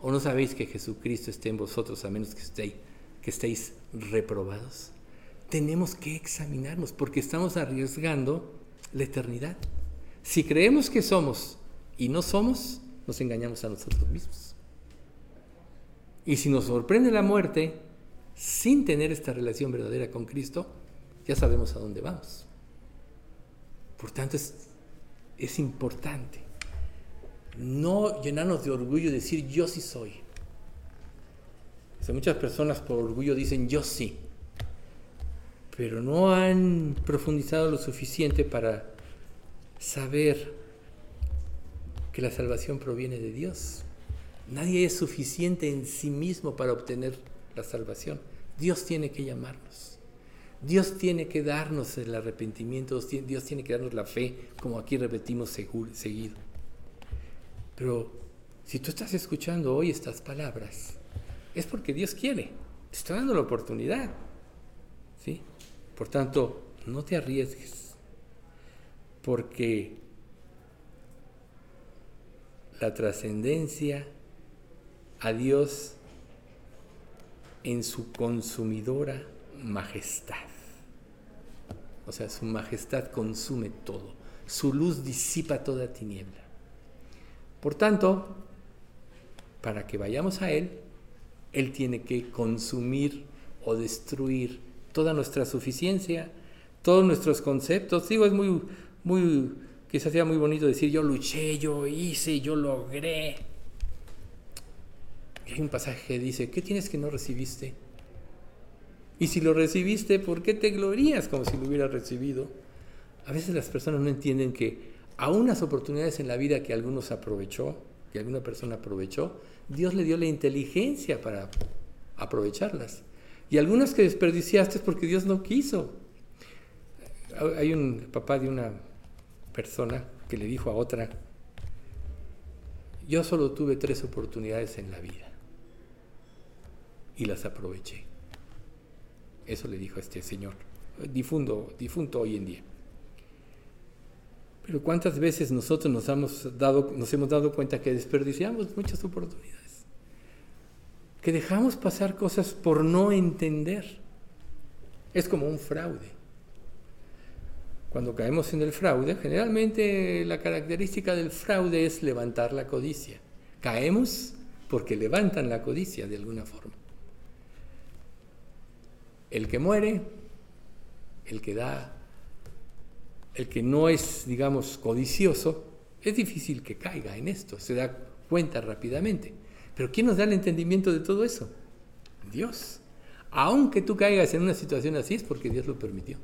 ¿O no sabéis que Jesucristo esté en vosotros a menos que estéis, que estéis reprobados? Tenemos que examinarnos porque estamos arriesgando la eternidad. Si creemos que somos y no somos, nos engañamos a nosotros mismos. Y si nos sorprende la muerte sin tener esta relación verdadera con Cristo, ya sabemos a dónde vamos. Por tanto, es, importante no llenarnos de orgullo y decir yo sí soy. muchas personas por orgullo dicen yo sí, pero no han profundizado lo suficiente para saber que la salvación proviene de Dios. Nadie es suficiente en sí mismo para obtener la salvación. Dios tiene que llamarnos. Dios tiene que darnos el arrepentimiento, Dios tiene que darnos la fe, como aquí repetimos seguido. Pero si tú estás escuchando hoy estas palabras, es porque Dios quiere, te está dando la oportunidad. Por tanto, no te arriesgues, porque la trascendencia a Dios en su consumidora majestad. O sea, su majestad consume todo, su luz disipa toda tiniebla. Por tanto, para que vayamos a Él, Él tiene que consumir o destruir toda nuestra suficiencia, todos nuestros conceptos. Digo, es muy, muy, quizás sea muy bonito decir yo luché, yo hice, yo logré. hay un pasaje que dice, ¿qué tienes que no recibiste? Y si lo recibiste, ¿por qué te glorías como si lo hubieras recibido? A veces las personas no entienden que a unas oportunidades en la vida que algunos aprovechó, que alguna persona aprovechó, Dios le dio la inteligencia para aprovecharlas. Y algunas que desperdiciaste porque Dios no quiso. Hay un papá de una persona que le dijo a otra, yo solo tuve tres oportunidades en la vida y las aproveché. Eso le dijo a este señor, difunto, difunto hoy en día. Pero ¿cuántas veces nosotros nos dado, nos hemos dado cuenta que desperdiciamos muchas oportunidades? Que dejamos pasar cosas por no entender. Es como un fraude. Cuando caemos en el fraude, generalmente la característica del fraude es levantar la codicia. Caemos porque levantan la codicia de alguna forma. El que muere, el que da el que no es, digamos, codicioso, es difícil que caiga en esto, se da cuenta rápidamente. Pero ¿quién nos da el entendimiento de todo eso? Dios. Aunque tú caigas en una situación así es porque Dios lo permitió.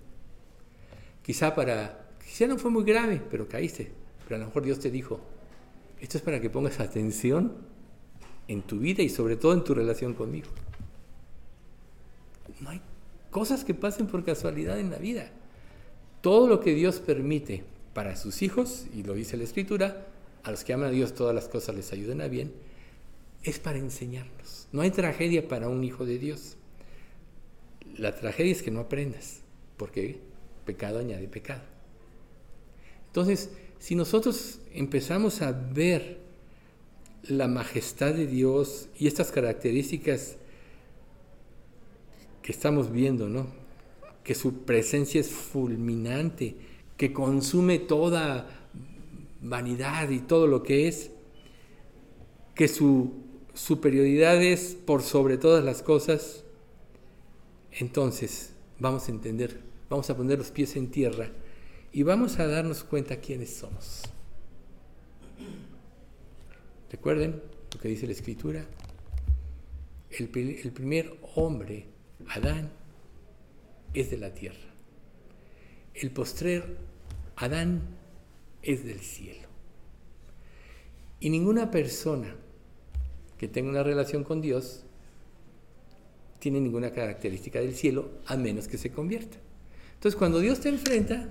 Quizá para, quizá no fue muy grave, pero caíste. Pero a lo mejor Dios te dijo, esto es para que pongas atención en tu vida y sobre todo en tu relación conmigo. No hay cosas que pasen por casualidad en la vida. Todo lo que Dios permite para sus hijos, y lo dice la Escritura, a los que aman a Dios todas las cosas les ayudan a bien, es para enseñarnos. No hay tragedia para un hijo de Dios. La tragedia es que no aprendas, porque pecado añade pecado. Entonces, si nosotros empezamos a ver la majestad de Dios y estas características que estamos viendo, ¿no? que su presencia es fulminante, que consume toda vanidad y todo lo que es, que su superioridad es por sobre todas las cosas, entonces vamos a entender, vamos a poner los pies en tierra y vamos a darnos cuenta quiénes somos. Recuerden lo que dice la Escritura. El primer hombre, Adán, es de la tierra. El postrer Adán es del cielo. Y ninguna persona que tenga una relación con Dios tiene ninguna característica del cielo a menos que se convierta. Entonces cuando Dios te enfrenta,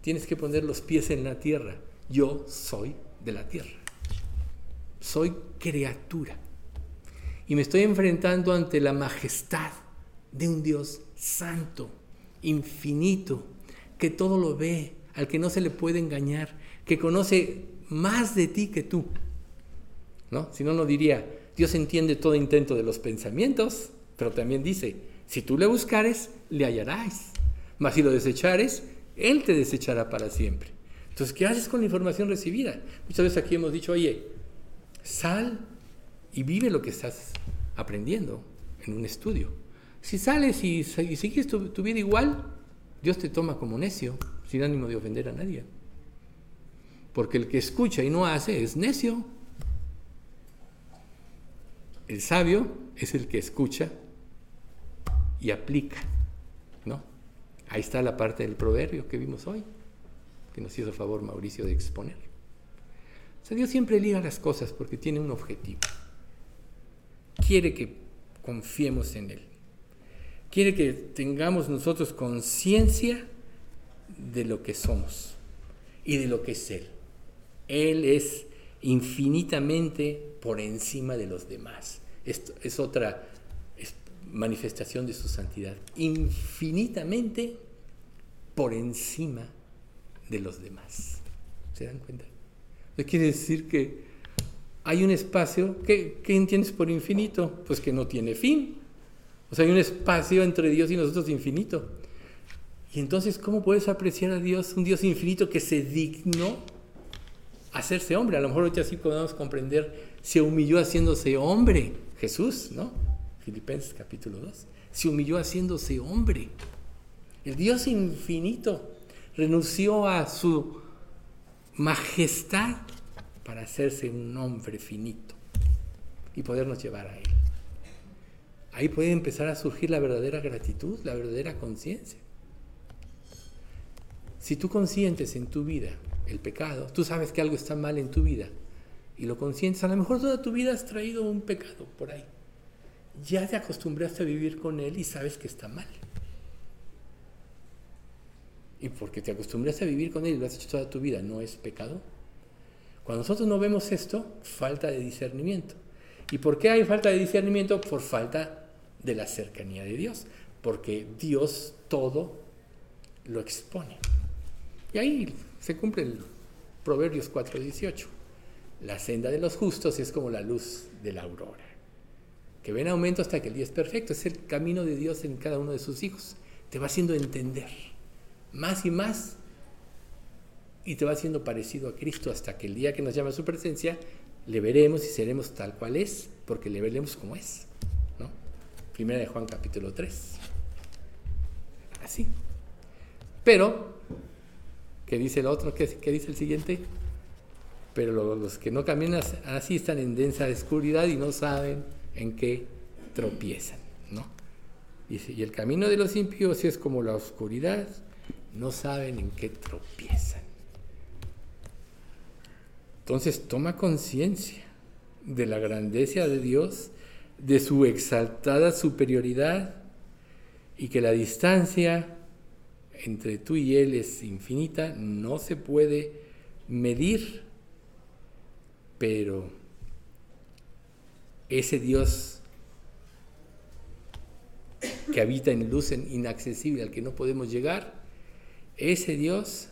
tienes que poner los pies en la tierra. Yo soy de la tierra. Soy criatura. Y me estoy enfrentando ante la majestad de un Dios santo, infinito, que todo lo ve, al que no se le puede engañar, que conoce más de ti que tú. Si no, no diría, Dios entiende todo intento de los pensamientos, pero también dice, si tú le buscares, le hallarás. Mas si lo desechares, Él te desechará para siempre. Entonces, ¿qué haces con la información recibida? Muchas veces aquí hemos dicho, oye, sal y vive lo que estás aprendiendo en un estudio. Si sales y, sigues tu, vida igual, Dios te toma como necio, sin ánimo de ofender a nadie. Porque el que escucha y no hace es necio. El sabio es el que escucha y aplica, ¿no? Ahí está la parte del proverbio que vimos hoy, que nos hizo favor Mauricio de exponer. O sea, Dios siempre liga las cosas porque tiene un objetivo. Quiere que confiemos en Él quiere que tengamos nosotros conciencia de lo que somos y de lo que es Él. Él es infinitamente por encima de los demás. Esto es otra manifestación de su santidad, infinitamente por encima de los demás. ¿Se dan cuenta? Eso quiere decir que hay un espacio, ¿qué, ¿qué entiendes por infinito? Pues que no tiene fin. O sea, hay un espacio entre Dios y nosotros infinito. Y entonces, ¿cómo puedes apreciar a Dios, un Dios infinito que se dignó hacerse hombre? A lo mejor ahorita sí podemos comprender, se humilló haciéndose hombre. Jesús, ¿no? Filipenses capítulo 2. Se humilló haciéndose hombre. El Dios infinito renunció a su majestad para hacerse un hombre finito y podernos llevar a Él. Ahí puede empezar a surgir la verdadera gratitud, la verdadera conciencia. Si tú consientes en tu vida el pecado, tú sabes que algo está mal en tu vida y lo consientes, a lo mejor toda tu vida has traído un pecado por ahí. Ya te acostumbraste a vivir con él y sabes que está mal. Y porque te acostumbraste a vivir con él y lo has hecho toda tu vida, ¿no es pecado? Cuando nosotros no vemos esto, falta de discernimiento. ¿Y por qué hay falta de discernimiento? Por falta de la cercanía de Dios. Porque Dios todo lo expone. Y ahí se cumple el Proverbios 4:18. La senda de los justos es como la luz de la aurora, que ven aumento hasta que el día es perfecto. Es el camino de Dios en cada uno de sus hijos. Te va haciendo entender más y más y te va haciendo parecido a Cristo hasta que el día que nos llama a su presencia le veremos y seremos tal cual es, porque le veremos como es. ¿no? Primera de Juan capítulo 3. Así. Pero, ¿qué dice el otro? ¿Qué, qué dice el siguiente? Pero los que no caminan así están en densa oscuridad y no saben en qué tropiezan. ¿no? Y el camino de los impíos es como la oscuridad no saben en qué tropiezan. Entonces toma conciencia de la grandeza de Dios, de su exaltada superioridad y que la distancia entre tú y Él es infinita, no se puede medir, pero ese Dios que habita en luz inaccesible al que no podemos llegar, ese Dios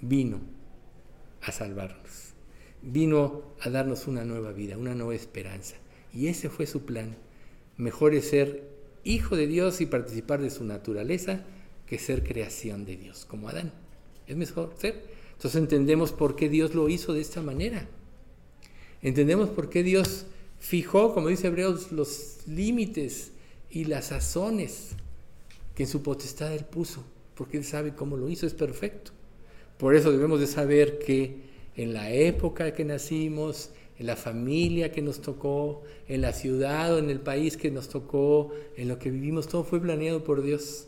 vino a salvarnos, vino a darnos una nueva vida, una nueva esperanza. Y ese fue su plan. Mejor es ser hijo de Dios y participar de su naturaleza que ser creación de Dios, como Adán. Es mejor ser. Entonces entendemos por qué Dios lo hizo de esta manera. Entendemos por qué Dios fijó, como dice Hebreos, los límites y las sazones que en su potestad Él puso, porque Él sabe cómo lo hizo, es perfecto. Por eso debemos de saber que en la época que nacimos, en la familia que nos tocó, en la ciudad o en el país que nos tocó, en lo que vivimos, todo fue planeado por Dios.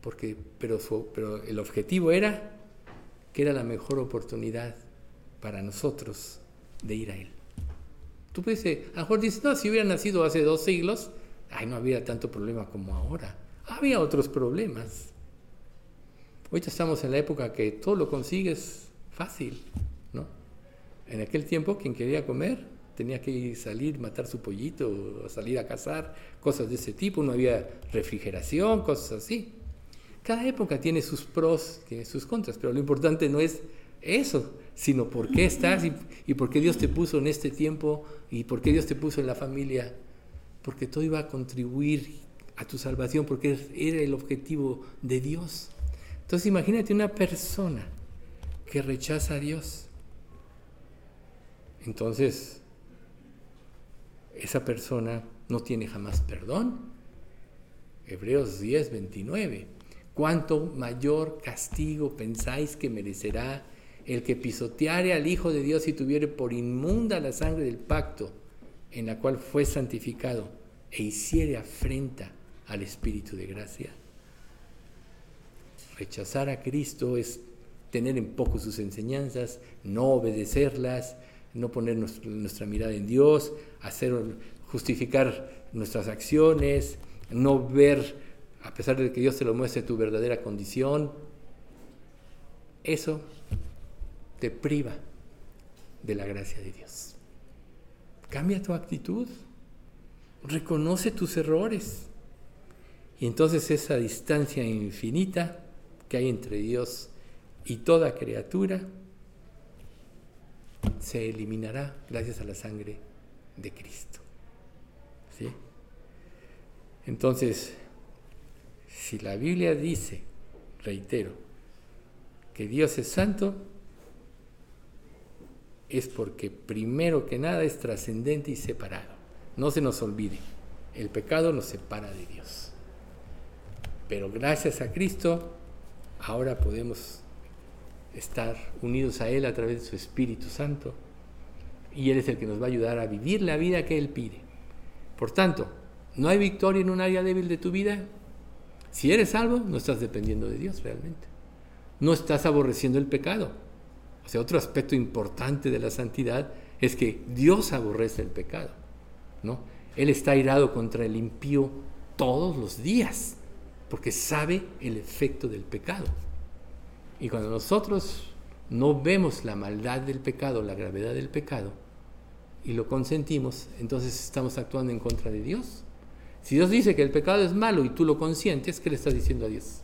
Porque, pero, pero el objetivo era que era la mejor oportunidad para nosotros de ir a Él. Tú puedes a lo mejor dices, no, si hubiera nacido hace dos siglos, ay, no había tanto problema como ahora. Había otros problemas. Hoy estamos en la época que todo lo consigues fácil, ¿no? En aquel tiempo quien quería comer tenía que salir, matar su pollito, salir a cazar, cosas de ese tipo, no había refrigeración, cosas así. Cada época tiene sus pros, tiene sus contras, pero lo importante no es eso, sino por qué estás y, por qué Dios te puso en este tiempo y por qué Dios te puso en la familia porque todo iba a contribuir a tu salvación, porque era el objetivo de Dios. Entonces imagínate una persona que rechaza a Dios. Entonces, esa persona no tiene jamás perdón. Hebreos 10, 29. ¿Cuánto mayor castigo pensáis que merecerá el que pisoteare al Hijo de Dios y tuviere por inmunda la sangre del pacto en la cual fue santificado e hiciere afrenta al Espíritu de gracia. Rechazar a Cristo es tener en poco sus enseñanzas, no obedecerlas, no poner nuestra mirada en Dios, hacer justificar nuestras acciones, no ver, a pesar de que Dios te lo muestre, tu verdadera condición. Eso te priva de la gracia de Dios. Cambia tu actitud. reconoce tus errores. Y entonces esa distancia infinita que hay entre Dios y toda criatura se eliminará gracias a la sangre de Cristo. ¿Sí? Entonces, si la Biblia dice, reitero, que Dios es santo, es porque primero que nada es trascendente y separado. No se nos olvide, el pecado nos separa de Dios. Pero gracias a Cristo, ahora podemos estar unidos a Él a través de su Espíritu Santo. Y Él es el que nos va a ayudar a vivir la vida que Él pide. Por tanto, no hay victoria en un área débil de tu vida. Si eres salvo, no estás dependiendo de Dios realmente. No estás aborreciendo el pecado. O sea, otro aspecto importante de la santidad es que Dios aborrece el pecado. ¿no? Él está irado contra el impío todos los días, porque sabe el efecto del pecado. Y cuando nosotros no vemos la maldad del pecado, la gravedad del pecado, y lo consentimos, entonces estamos actuando en contra de Dios. Si Dios dice que el pecado es malo y tú lo consientes, ¿qué le estás diciendo a Dios?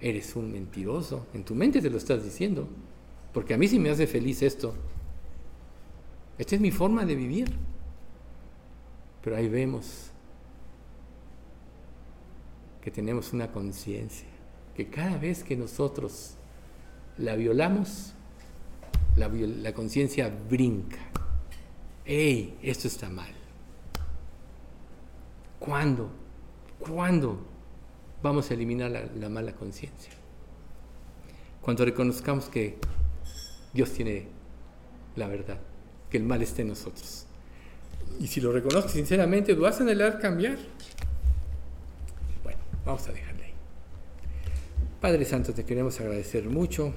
Eres un mentiroso. En tu mente te lo estás diciendo. Porque a mí sí me hace feliz esto. Esta es mi forma de vivir. Pero ahí vemos que tenemos una conciencia que cada vez que nosotros la violamos, la, conciencia brinca. ¡Ey! Esto está mal. ¿Cuándo? ¿Cuándo vamos a eliminar la, la mala conciencia? Cuando reconozcamos que Dios tiene la verdad, que el mal esté en nosotros. Y si lo reconozco sinceramente, ¿lo vas a anhelar cambiar? Bueno, vamos a dejar. Padre Santo, te queremos agradecer mucho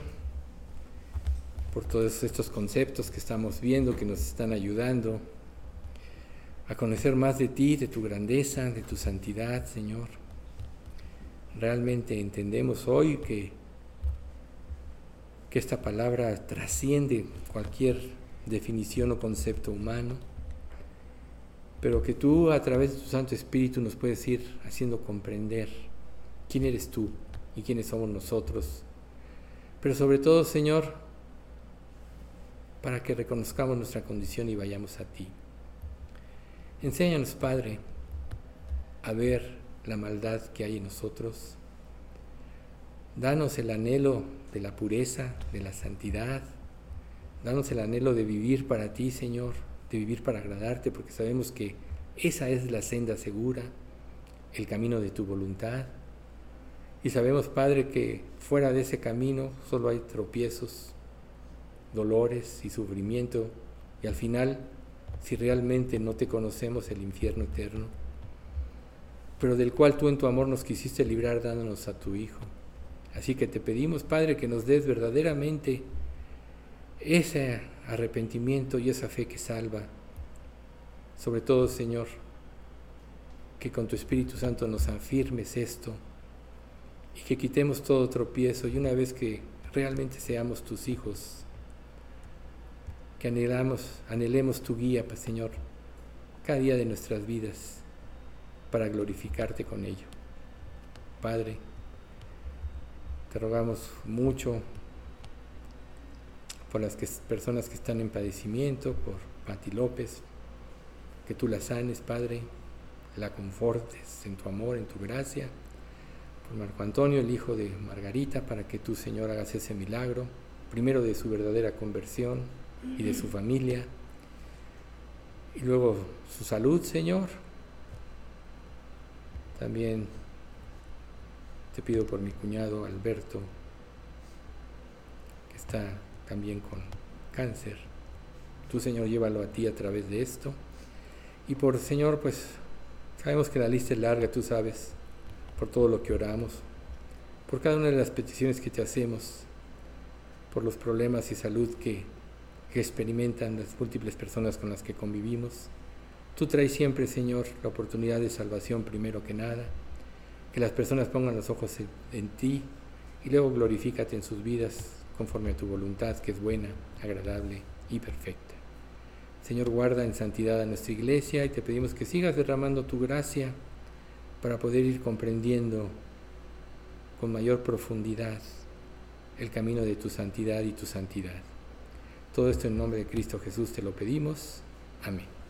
por todos estos conceptos que estamos viendo, que nos están ayudando a conocer más de ti, de tu grandeza, de tu santidad, Señor. Realmente entendemos hoy que, que esta palabra trasciende cualquier definición o concepto humano, pero que tú a través de tu Santo Espíritu nos puedes ir haciendo comprender quién eres tú y quiénes somos nosotros. Pero sobre todo, Señor, para que reconozcamos nuestra condición y vayamos a ti. Enséñanos, Padre, a ver la maldad que hay en nosotros. Danos el anhelo de la pureza, de la santidad. Danos el anhelo de vivir para ti, Señor, de vivir para agradarte, porque sabemos que esa es la senda segura, el camino de tu voluntad. Y sabemos, Padre, que fuera de ese camino solo hay tropiezos, dolores y sufrimiento. Y al final, si realmente no te conocemos, el infierno eterno, pero del cual tú en tu amor nos quisiste librar dándonos a tu Hijo. Así que te pedimos, Padre, que nos des verdaderamente ese arrepentimiento y esa fe que salva. Sobre todo, Señor, que con tu Espíritu Santo nos afirmes esto y que quitemos todo tropiezo y una vez que realmente seamos tus hijos, que anhelamos, anhelemos tu guía, pues, Señor, cada día de nuestras vidas para glorificarte con ello. Padre, te rogamos mucho por las personas que están en padecimiento, por Pati López, que tú la sanes, Padre, la confortes en tu amor, en tu gracia Marco Antonio, el hijo de Margarita, para que tú, Señor, hagas ese milagro, primero de su verdadera conversión y de su familia, y luego su salud, Señor. También te pido por mi cuñado Alberto, que está también con cáncer. Tú, Señor, llévalo a ti a través de esto. Y por Señor, pues sabemos que la lista es larga, tú sabes por todo lo que oramos, por cada una de las peticiones que te hacemos, por los problemas y salud que, que experimentan las múltiples personas con las que convivimos. Tú traes siempre, Señor, la oportunidad de salvación primero que nada, que las personas pongan los ojos en, ti y luego glorifícate en sus vidas conforme a tu voluntad, que es buena, agradable y perfecta. Señor, guarda en santidad a nuestra iglesia y te pedimos que sigas derramando tu gracia para poder ir comprendiendo con mayor profundidad el camino de tu santidad y tu santidad. Todo esto en nombre de Cristo Jesús te lo pedimos. Amén.